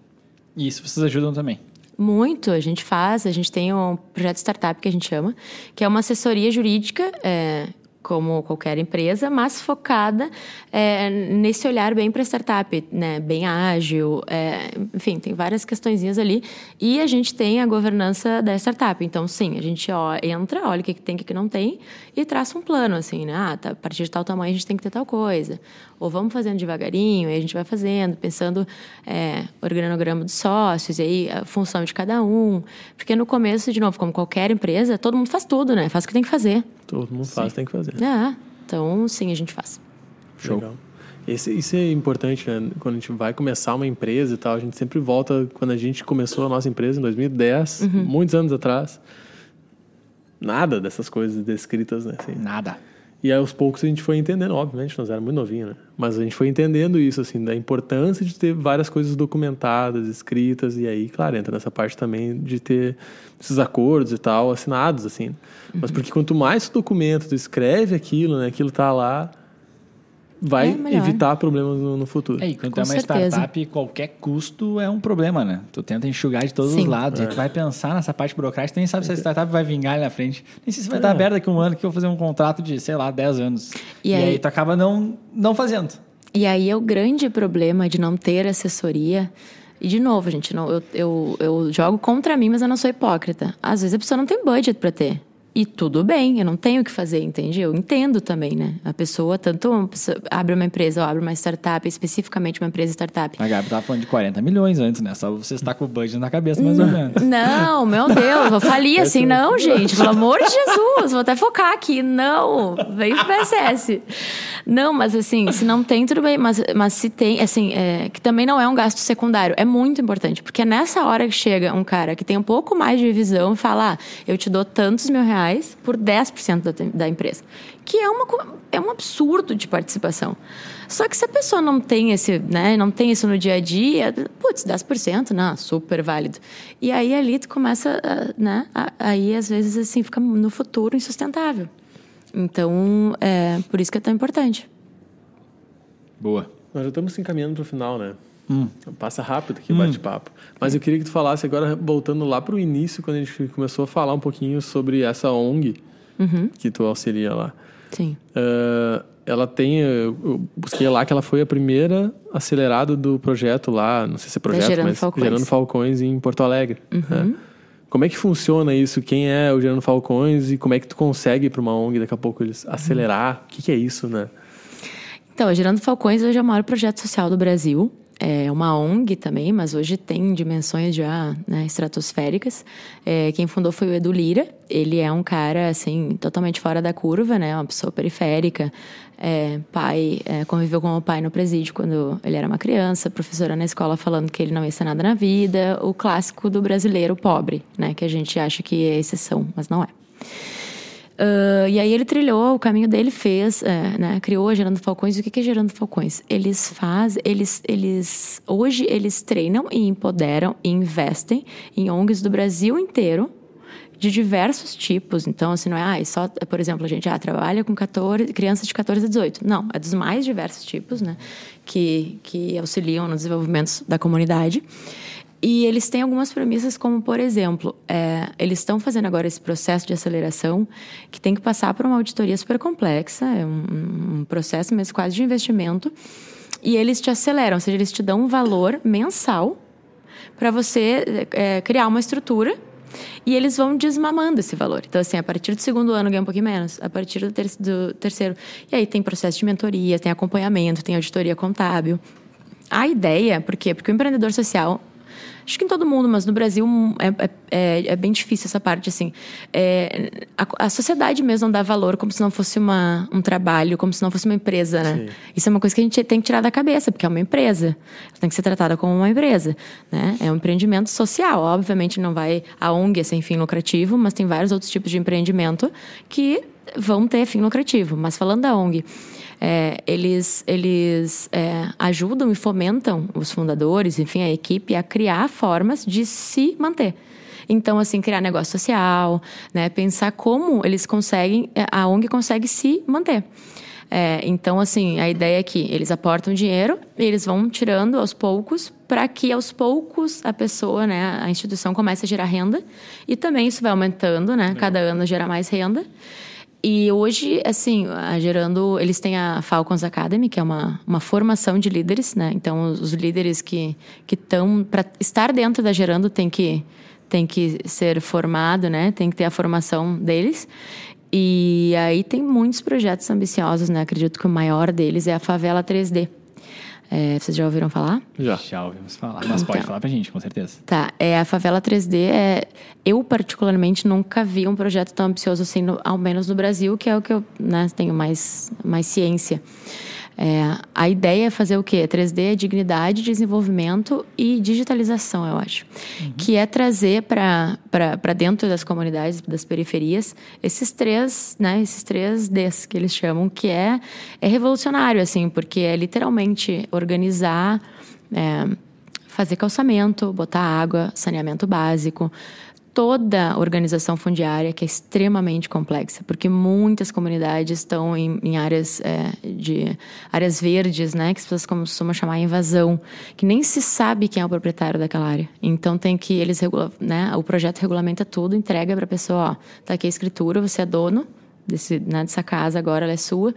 C: E isso vocês ajudam também?
A: Muito, a gente faz, a gente tem um projeto startup que a gente chama, que é uma assessoria jurídica é, como qualquer empresa, mas focada é, nesse olhar bem para startup, né? bem ágil, é, enfim, tem várias questõezinhas ali. E a gente tem a governança da startup. Então, sim, a gente ó, entra, olha o que, que tem, o que, que não tem e traça um plano, assim, né? Ah, tá, a partir de tal tamanho a gente tem que ter tal coisa. Ou vamos fazendo devagarinho, aí a gente vai fazendo, pensando é, organograma dos sócios, e aí a função de cada um. Porque no começo, de novo, como qualquer empresa, todo mundo faz tudo, né? Faz o que tem que fazer.
B: Todo mundo faz, tem que fazer.
A: É, então sim, a gente faz.
B: Show. Legal. Esse, isso é importante, né? Quando a gente vai começar uma empresa e tal, a gente sempre volta quando a gente começou a nossa empresa em 2010, uhum. muitos anos atrás. Nada dessas coisas descritas, né? Assim.
C: Nada.
B: E aí, aos poucos a gente foi entendendo, obviamente, nós éramos muito novinhos, né? Mas a gente foi entendendo isso, assim, da importância de ter várias coisas documentadas, escritas, e aí, claro, entra nessa parte também de ter esses acordos e tal, assinados, assim. Uhum. Mas porque quanto mais tu documenta, tu escreve aquilo, né? Aquilo tá lá, vai é evitar problemas no, no, futuro.
C: É, e quando é uma certeza. startup, qualquer custo é um problema, né? Tu tenta enxugar de todos Sim. os lados. É. E tu vai pensar nessa parte burocrática, tu nem sabe se a startup vai vingar ali na frente. Nem sei se vai é. estar aberta daqui a um ano que eu vou fazer um contrato de, sei lá, 10 anos. E, e aí, aí, tu acaba não, não fazendo.
A: E aí é o grande problema de não ter assessoria. E de novo, gente, não, eu, eu, eu jogo contra mim, mas eu não sou hipócrita. Às vezes a pessoa não tem budget para ter. E tudo bem, eu não tenho o que fazer, entende? Eu entendo também, né? A pessoa tanto uma pessoa abre uma empresa ou abre uma startup, especificamente uma empresa startup.
C: A Gabi tava falando de 40 milhões antes, né? Só você está com o budget na cabeça, mais ou menos.
A: Não, meu Deus, vou falir assim. Não, gente, pelo amor de Jesus, vou até focar aqui. Não, vem pro PSS. Não, mas assim, se não tem, tudo bem. Mas, mas se tem, assim, é, que também não é um gasto secundário. É muito importante, porque é nessa hora que chega um cara que tem um pouco mais de visão e fala, ah, eu te dou tantos mil reais reais por 10% da, da empresa. Que é, uma, é um absurdo de participação. Só que se a pessoa não tem esse, né, não tem isso no dia a dia, putz, 10%, não, super válido. E aí ali tu começa, né, aí às vezes assim fica no futuro insustentável. Então, é por isso que é tão importante.
B: Boa. Nós já estamos se encaminhando para o final, né? Hum. Passa rápido aqui o hum. bate-papo. Mas eu queria que tu falasse agora, voltando lá para o início, quando a gente começou a falar um pouquinho sobre essa ONG uhum. que tu auxilia lá.
A: Sim.
B: Uh, ela tem, eu busquei lá que ela foi a primeira acelerada do projeto lá, não sei se é projeto, Gerando mas Falcões. Gerando Falcões em Porto Alegre. Uhum. Né? Como é que funciona isso? Quem é o Gerando Falcões e como é que tu consegue para uma ONG daqui a pouco eles acelerar? Uhum. O que, que é isso, né?
A: Então, a Gerando Falcões hoje é o maior projeto social do Brasil é uma ONG também, mas hoje tem dimensões já né, estratosféricas. É, quem fundou foi o Edu Lira. Ele é um cara, assim, totalmente fora da curva, né? Uma pessoa periférica. É, pai, é, conviveu com o pai no presídio quando ele era uma criança. Professora na escola falando que ele não ia ser nada na vida. O clássico do brasileiro pobre, né? Que a gente acha que é exceção, mas não é. Uh, e aí ele trilhou o caminho dele, fez, é, né, criou a Gerando Falcões. E o que é Gerando Falcões? Eles fazem, eles, eles, hoje eles treinam e empoderam e investem em ONGs do Brasil inteiro de diversos tipos. Então, assim, não é, ah, só, por exemplo, a gente ah, trabalha com 14, crianças de 14 a 18. Não, é dos mais diversos tipos, né? Que, que auxiliam no desenvolvimento da comunidade. E eles têm algumas premissas, como, por exemplo, é, eles estão fazendo agora esse processo de aceleração que tem que passar por uma auditoria super complexa, é um, um processo mesmo quase de investimento, e eles te aceleram, ou seja, eles te dão um valor mensal para você é, criar uma estrutura e eles vão desmamando esse valor. Então, assim, a partir do segundo ano ganha um pouquinho menos, a partir do, ter do terceiro. E aí tem processo de mentoria, tem acompanhamento, tem auditoria contábil. A ideia, por quê? Porque o empreendedor social acho que em todo mundo, mas no Brasil é, é, é, é bem difícil essa parte, assim. É, a, a, sociedade mesmo não dá valor como se não fosse uma, um trabalho, como se não fosse uma empresa, né? Sim. Isso é uma coisa que a gente tem que tirar da cabeça, porque é uma empresa. Ela tem que ser tratada como uma empresa, né? É um empreendimento social. Obviamente não vai... A ONG é sem fim lucrativo, mas tem vários outros tipos de empreendimento que vão ter fim lucrativo. Mas falando da ONG é, eles, eles é, ajudam e fomentam os fundadores, enfim, a equipe, a criar formas de se manter. Então, assim, criar negócio social, né? Pensar como eles conseguem, é, a ONG consegue se manter. É, então, assim, a ideia é que eles aportam dinheiro e eles vão tirando aos poucos para que aos poucos a pessoa, né, a instituição comece a gerar renda e também isso vai aumentando, né? Cada ano gera mais renda. E hoje, assim, a Gerando, eles têm a Falcons Academy, que é uma, uma formação de líderes, né? Então, os, os líderes que estão... Para estar dentro da Gerando, tem que, tem que ser formado, né? Tem que ter a formação deles. E aí tem muitos projetos ambiciosos, né? Acredito que o maior deles é a Favela 3D, é, vocês já ouviram falar?
C: Já. Já ouvimos falar. Mas então, pode falar pra gente, com certeza.
A: Tá. É, a Favela 3D é. Eu, particularmente, nunca vi um projeto tão ambicioso assim, no, ao menos no Brasil, que é o que eu né, tenho mais, mais ciência. É, a ideia é fazer o quê? 3D é dignidade, desenvolvimento e digitalização, eu acho. Uhum. Que é trazer para dentro das comunidades, das periferias, esses três, né, esses três Ds que eles chamam, que é, é revolucionário, assim, porque é literalmente organizar, é, fazer calçamento, botar água, saneamento básico, toda a organização fundiária, que é extremamente complexa, porque muitas comunidades estão em, em áreas é, de áreas verdes, né, que as pessoas costumam chamar invasão, que nem se sabe quem é o proprietário daquela área. Então tem que eles né, o projeto regulamenta tudo, entrega para a pessoa, ó, tá aqui a escritura, você é dono desse, né, dessa casa, agora ela é sua.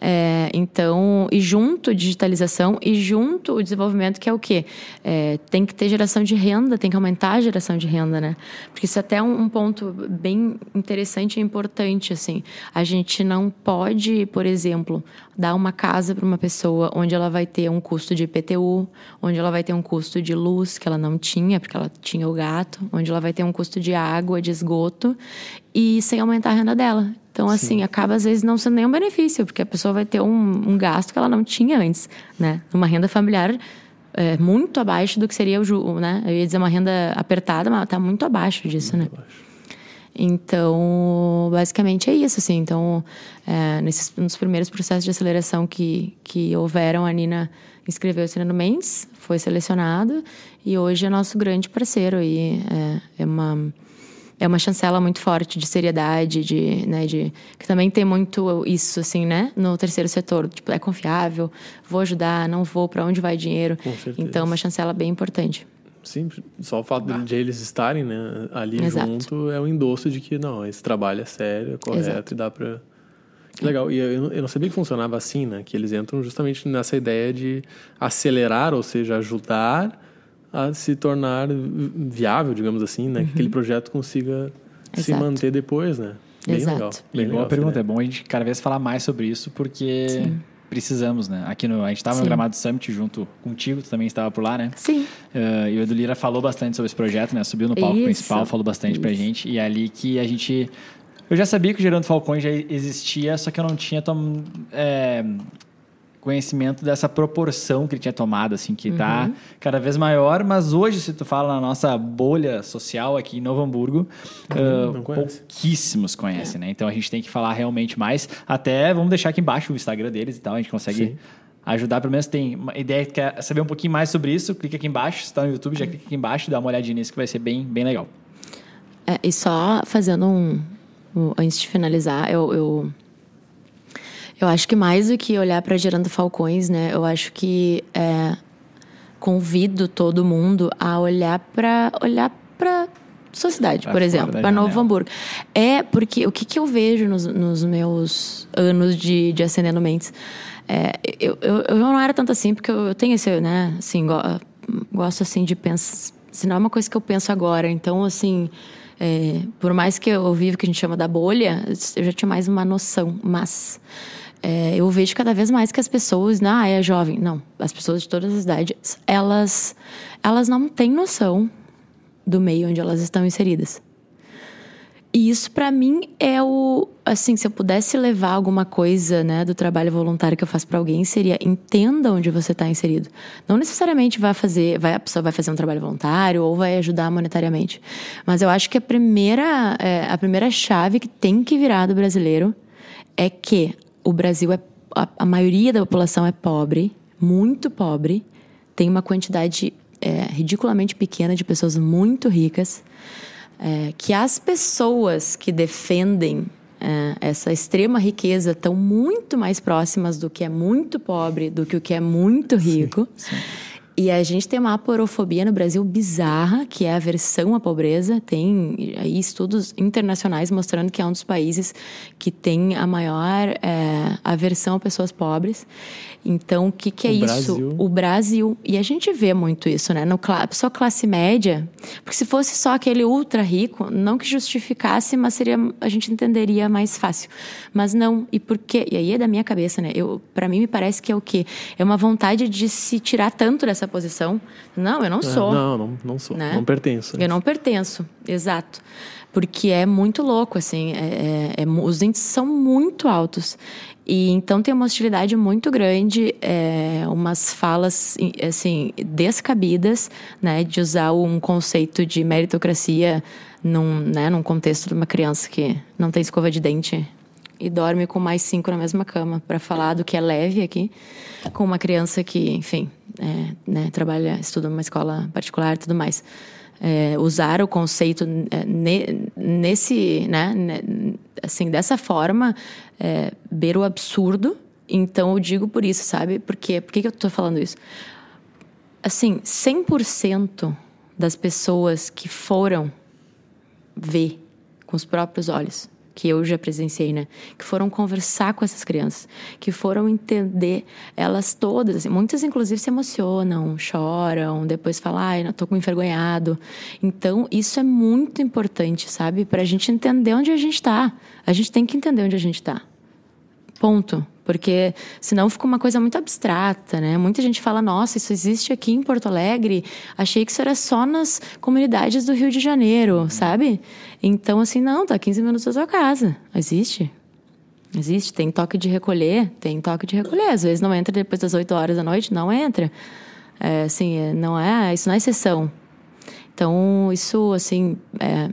A: É, então, e junto digitalização e junto o desenvolvimento que é o quê? É, tem que ter geração de renda, tem que aumentar a geração de renda, né? Porque isso é até um, um ponto bem interessante e importante, assim. A gente não pode, por exemplo, dar uma casa para uma pessoa onde ela vai ter um custo de IPTU, onde ela vai ter um custo de luz que ela não tinha, porque ela tinha o gato, onde ela vai ter um custo de água, de esgoto, e sem aumentar a renda dela. Então, Sim. assim, acaba às vezes não sendo nenhum benefício, porque a pessoa vai ter um, um gasto que ela não tinha antes, né? Uma renda familiar é, muito abaixo do que seria o, né? Eu ia dizer uma renda apertada, mas está muito abaixo disso, muito né? Abaixo. Então, basicamente é isso, assim. Então, é, nesses, nos primeiros processos de aceleração que, que houveram, a Nina inscreveu-se no Mendes, foi selecionado e hoje é nosso grande parceiro e é, é uma é uma chancela muito forte de seriedade, de, né, de que também tem muito isso assim, né, no terceiro setor, tipo, é confiável, vou ajudar, não vou, para onde vai dinheiro. Então, uma chancela bem importante.
B: Sim, só o fato ah. de eles estarem né, ali Exato. junto é o um endosso de que não, esse trabalho é sério, é correto Exato. e dá para que legal. E eu, eu não sabia que funcionava assim, né? Que eles entram justamente nessa ideia de acelerar, ou seja, ajudar a se tornar viável, digamos assim, né? Uhum. Que aquele projeto consiga Exato. se manter depois, né?
A: Bem Exato. legal.
C: Bem legal boa pergunta. É bom a gente cada vez falar mais sobre isso, porque Sim. precisamos, né? Aqui no, a gente estava no Gramado Summit junto contigo, tu também estava por lá, né?
A: Sim.
C: Uh, e o Edu Lira falou bastante sobre esse projeto, né? Subiu no palco isso. principal, falou bastante isso. pra gente. E é ali que a gente... Eu já sabia que o Gerando Falcões já existia, só que eu não tinha tom, é, conhecimento dessa proporção que ele tinha tomado, assim, que está uhum. cada vez maior, mas hoje, se tu fala na nossa bolha social aqui em Novo Hamburgo, uh, pouquíssimos conhecem, é. né? Então a gente tem que falar realmente mais. Até vamos deixar aqui embaixo o Instagram deles e tal, a gente consegue. Sim. Ajudar, pelo menos tem uma ideia que quer saber um pouquinho mais sobre isso, clica aqui embaixo, se está no YouTube, já clica aqui embaixo, dá uma olhadinha nisso que vai ser bem, bem legal.
A: É, e só fazendo um, um- Antes de finalizar, eu, eu, eu acho que mais do que olhar para Gerando Falcões, né? Eu acho que é, convido todo mundo a olhar para olhar para sociedade,
C: Pra
A: por exemplo, para Novo. Hamburgo. É porque o que, que eu vejo nos, nos meus anos de, de Acendendo Mentes? É, eu, eu, eu não era tanto assim, porque eu, eu tenho esse, né, assim, go- gosto assim de pensar. Se não é uma coisa que eu penso agora, então, assim, é, por mais que eu vivo o que a gente chama da bolha, eu já tinha mais uma noção, mas é, eu vejo cada vez mais que as pessoas, ah, é jovem. Não, as pessoas de todas as idades, elas, elas não têm noção do meio onde elas estão inseridas. E isso para mim é o assim, se eu pudesse levar alguma coisa, né, do trabalho voluntário que eu faço para alguém, seria entenda onde você está inserido. Não necessariamente vai fazer, vai a pessoa vai fazer um trabalho voluntário ou vai ajudar monetariamente. Mas eu acho que a primeira é, a primeira chave que tem que virar do brasileiro é que o Brasil é a, a maioria da população é pobre, muito pobre, tem uma quantidade é, ridiculamente pequena de pessoas muito ricas é, que as pessoas que defendem é, essa extrema riqueza estão muito mais próximas do que é muito pobre do que o que é muito rico. E a gente tem uma aporofobia no Brasil bizarra, que é a aversão à pobreza. Tem aí estudos internacionais mostrando que é um dos países que tem a maior é, aversão a pessoas pobres. Então, o que, que é
B: O
A: isso?
B: Brasil.
A: O Brasil. E a gente vê muito isso, né? No, só classe média. Porque se fosse só aquele ultra rico, não que justificasse, mas seria, a gente entenderia mais fácil. Mas não. E por quê? E aí é da minha cabeça, né? Eu, para mim, me parece que é o quê? É uma vontade de se tirar tanto dessa posição. Não, eu não
B: É,
A: sou.
B: não, não, não sou.
A: Né?
B: Não pertenço.
A: Eu não pertenço, exato. Porque é muito louco, assim, é- é- é os índices são muito altos. E então tem uma hostilidade muito grande, é, umas falas, em- assim, descabidas, né, de usar um conceito de meritocracia num, né, num contexto de uma criança que não tem escova de dente e dorme com mais cinco na mesma cama, para falar do que é leve aqui, com uma criança que, enfim, é, né, trabalha, estuda numa escola particular e tudo mais. É, usar o conceito é, ne- nesse, né, assim, dessa forma, é, o absurdo. Então, eu digo por isso, sabe? Por quê? Por que, que eu tô falando isso? Assim, 100% das pessoas que foram ver com os próprios olhos, que eu já presenciei, né? Que foram conversar com essas crianças, que foram entender elas todas, assim, muitas inclusive se emocionam, choram, depois falam, ai, tô com envergonhado. Então, isso é muito importante, sabe? Pra gente entender onde a gente tá. A gente tem que entender onde a gente tá. Ponto. Porque senão fica uma coisa muito abstrata, né? Muita gente fala, nossa, isso existe aqui em Porto Alegre. Achei que isso era só nas comunidades do Rio de Janeiro, sabe? Então, assim, não, tá 15 minutos da tua casa. Existe. Existe. Tem toque de recolher, tem toque de recolher. Às vezes não entra depois das 8 horas da noite, não entra. É, assim, é, não é, isso não é exceção. Então, isso, assim, é,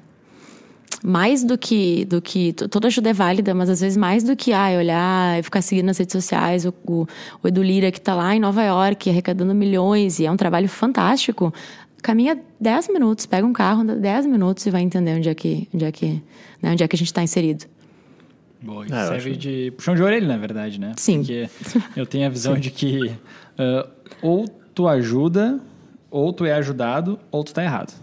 A: mais do que do que toda ajuda é válida, mas às vezes mais do que ah, olhar e ficar seguindo nas redes sociais o, o, o Edu Lira que está lá em Nova York arrecadando milhões e é um trabalho fantástico. Caminha 10 minutos, pega um carro, anda 10 minutos e vai entender onde é que, onde é que, né, onde é que a gente está inserido.
C: Boa, isso
B: Ah, eu
C: serve
B: acho-
C: de puxão de orelha, na verdade, né?
A: Sim.
C: Porque eu tenho a visão de que ah, ou tu ajuda, ou tu é ajudado, ou tu tá errado.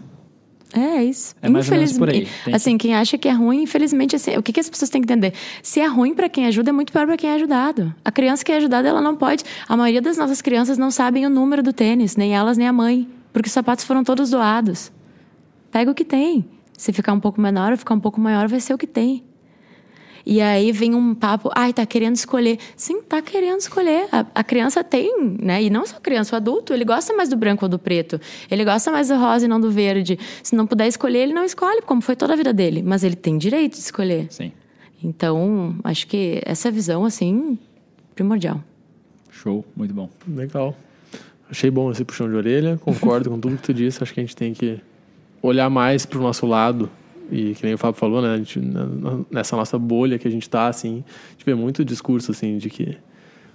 A: É isso.
C: É por aí.
A: Infelizmente- Assim, quem acha que é ruim, infelizmente, assim, o que, que as pessoas têm que entender? Se é ruim para quem ajuda, é muito pior para quem é ajudado. A criança que é ajudada, ela não pode. A maioria das nossas crianças não sabem o número do tênis, nem elas, nem a mãe, porque os sapatos foram todos doados. Pega o que tem. Se ficar um pouco menor ou ficar um pouco maior, vai ser o que tem. E aí vem um papo, ai, tá querendo escolher. Sim, tá querendo escolher. A, a criança tem, né? E não só a criança, o adulto, ele gosta mais do branco ou do preto. Ele gosta mais do rosa e não do verde. Se não puder escolher, ele não escolhe, como foi toda a vida dele. Mas ele tem direito de escolher.
C: Sim.
A: Então, acho que essa visão, assim, primordial.
C: Show, muito bom.
B: Legal. Achei bom esse puxão de orelha, concordo com tudo que tu disse. Acho que a gente tem que olhar mais pro nosso lado. E que nem o Fábio falou, né? a gente- nessa nossa bolha que a gente tá, assim, a gente vê muito discurso, assim, de que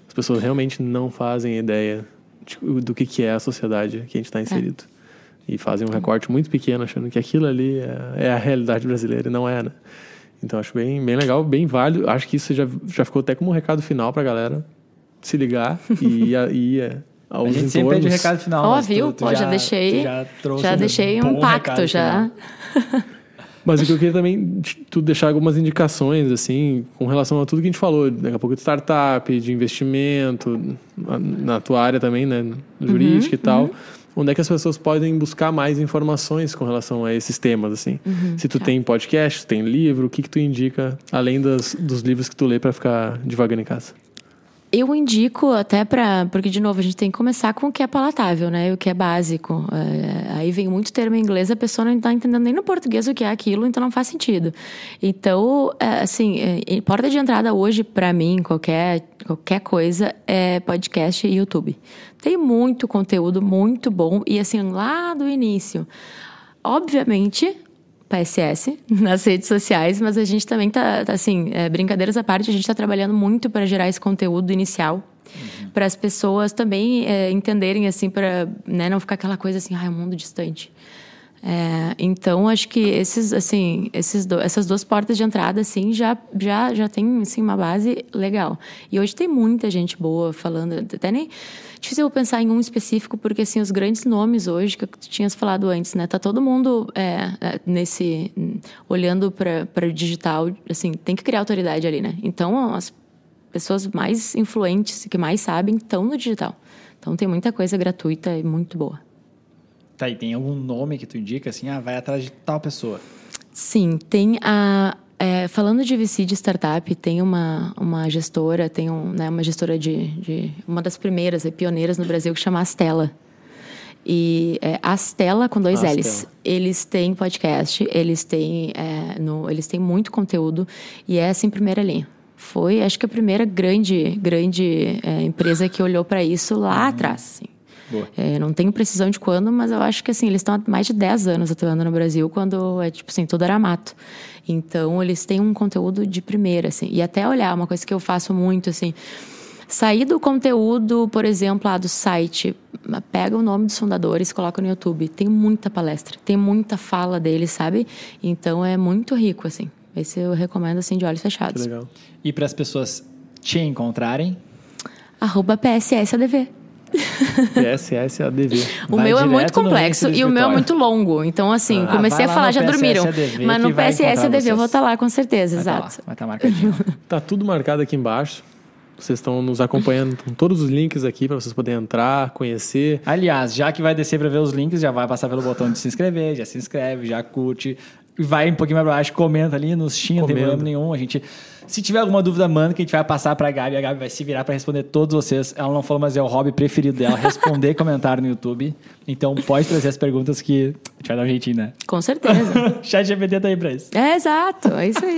B: as pessoas realmente não fazem ideia de- do que, que é a sociedade que a gente está inserido. e fazem um recorte muito pequeno, achando que aquilo ali é, é a realidade brasileira e não é, né? Então acho bem, bem legal, bem válido. Acho que isso já, já ficou até como um recado final pra galera se ligar e (laughs) ir é, aos
C: A gente
B: entornos.
C: sempre pede o recado final.
A: Ó,
C: tu-
A: viu?
C: tu
A: Ó, já deixei-
C: tu Já,
A: Já deixei um
C: bom
A: pacto,
C: recado
A: já. (laughs)
B: Mas o que eu queria também tu deixar algumas indicações, assim, com relação a tudo que a gente falou, daqui a pouco de startup, de investimento, na, na tua área também, né, jurídica e tal. Onde é que as pessoas podem buscar mais informações com relação a esses temas, assim? Se tu tem podcast, se tem livro, o que que tu indica, além das, dos livros que tu lê para ficar devagando em casa?
A: Eu indico até para porque de novo a gente tem que começar com o que é palatável, né? O que é básico. É, aí vem muito termo em inglês, a pessoa não está entendendo nem no português o que é aquilo, então não faz sentido. Então, é, assim, é, porta de entrada hoje para mim, qualquer qualquer coisa é podcast e YouTube. Tem muito conteúdo muito bom e assim lá do início. Obviamente, PSS (laughs) nas redes sociais, mas a gente também tá, tá, assim, é, brincadeiras à parte, a gente está trabalhando muito para gerar esse conteúdo inicial. Para as pessoas também é, entenderem, assim, para né, não ficar aquela coisa assim, ah, é um mundo distante. É, então, acho que esses, assim, esses do, essas duas portas de entrada, assim, já, já, já tem, assim, uma base legal. E hoje tem muita gente boa falando, até nem... Difícil eu pensar em um específico, porque, assim, os grandes nomes hoje, que tu tinhas falado antes, né? Tá todo mundo é, é, nesse... Olhando para o digital, assim, tem que criar autoridade ali, né? Então, as pessoas mais influentes, que mais sabem, estão no digital. Então, tem muita coisa gratuita e muito boa.
C: Tá, e tem algum nome que tu indica, assim, ah, vai atrás de tal pessoa.
A: Sim, tem a. é, falando de VC de startup, tem uma, uma gestora, tem um, né, uma gestora de, de. Uma das primeiras, e pioneiras no Brasil, que chama Astela. E é, Astela com dois
B: Astela.
A: L's. Eles têm podcast, eles têm, é, no, eles têm muito conteúdo e é assim, primeira linha. Foi, acho que a primeira grande, grande é, empresa que olhou para isso lá atrás. Assim. É, não tenho precisão de quando, mas eu acho que assim, eles estão há mais de 10 anos atuando no Brasil, quando é tipo assim, tudo era mato. Então, eles têm um conteúdo de primeira, assim. E até olhar, uma coisa que eu faço muito, assim, sair do conteúdo, por exemplo, lá do site, pega o nome dos fundadores, coloca no YouTube. Tem muita palestra, tem muita fala deles, sabe? Então, é muito rico, assim. Esse eu recomendo, assim, de olhos
B: Que
A: fechados.
B: legal.
C: E para as pessoas te encontrarem,
A: Arroba PSSADV. (laughs)
B: PSSADV.
A: O meu é muito complexo e o meu é muito longo. Então, assim,
C: Ah,
A: comecei a falar, já dormiram.
C: PSSADV
A: Mas no PSSADV eu vou estar lá, com certeza,
C: vai tá lá,
A: exato.
C: vai estar marcadinho. (laughs)
B: Tá tudo marcado aqui embaixo. Vocês estão nos acompanhando com todos os links aqui para vocês poderem entrar, conhecer.
C: Aliás, já que vai descer para ver os links, já vai passar pelo botão de se inscrever, já se inscreve, já curte. Vai um pouquinho mais pra baixo, comenta ali, nos xinga, não tem problema nenhum. A gente, se tiver alguma dúvida, manda que a gente vai passar pra Gabi. A Gabi vai se virar para responder todos vocês. Ela não falou, mas é o hobby preferido dela, (laughs) responder comentário no YouTube. Então pode trazer as perguntas que a gente vai dar um jeitinho, né?
A: Com certeza. (laughs)
C: Chat GPT tá aí pra isso.
A: é, exato. É isso aí.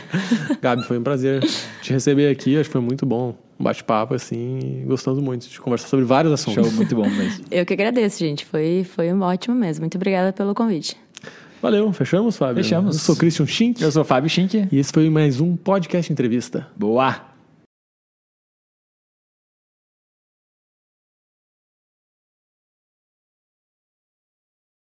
A: (laughs)
B: Gabi, foi um prazer te receber aqui. Acho que foi muito bom. Um bate-papo, assim. Gostamos muito de conversar sobre vários assuntos.
C: Show, muito bom mesmo.
A: Eu que agradeço, gente. Foi, foi um ótimo mesmo. Muito obrigada pelo convite.
B: Valeu, fechamos, Fábio?
C: Fechamos.
B: Eu sou Christian Schink
C: Eu sou o Fábio Schink.
B: e esse foi mais um podcast entrevista.
C: Boa!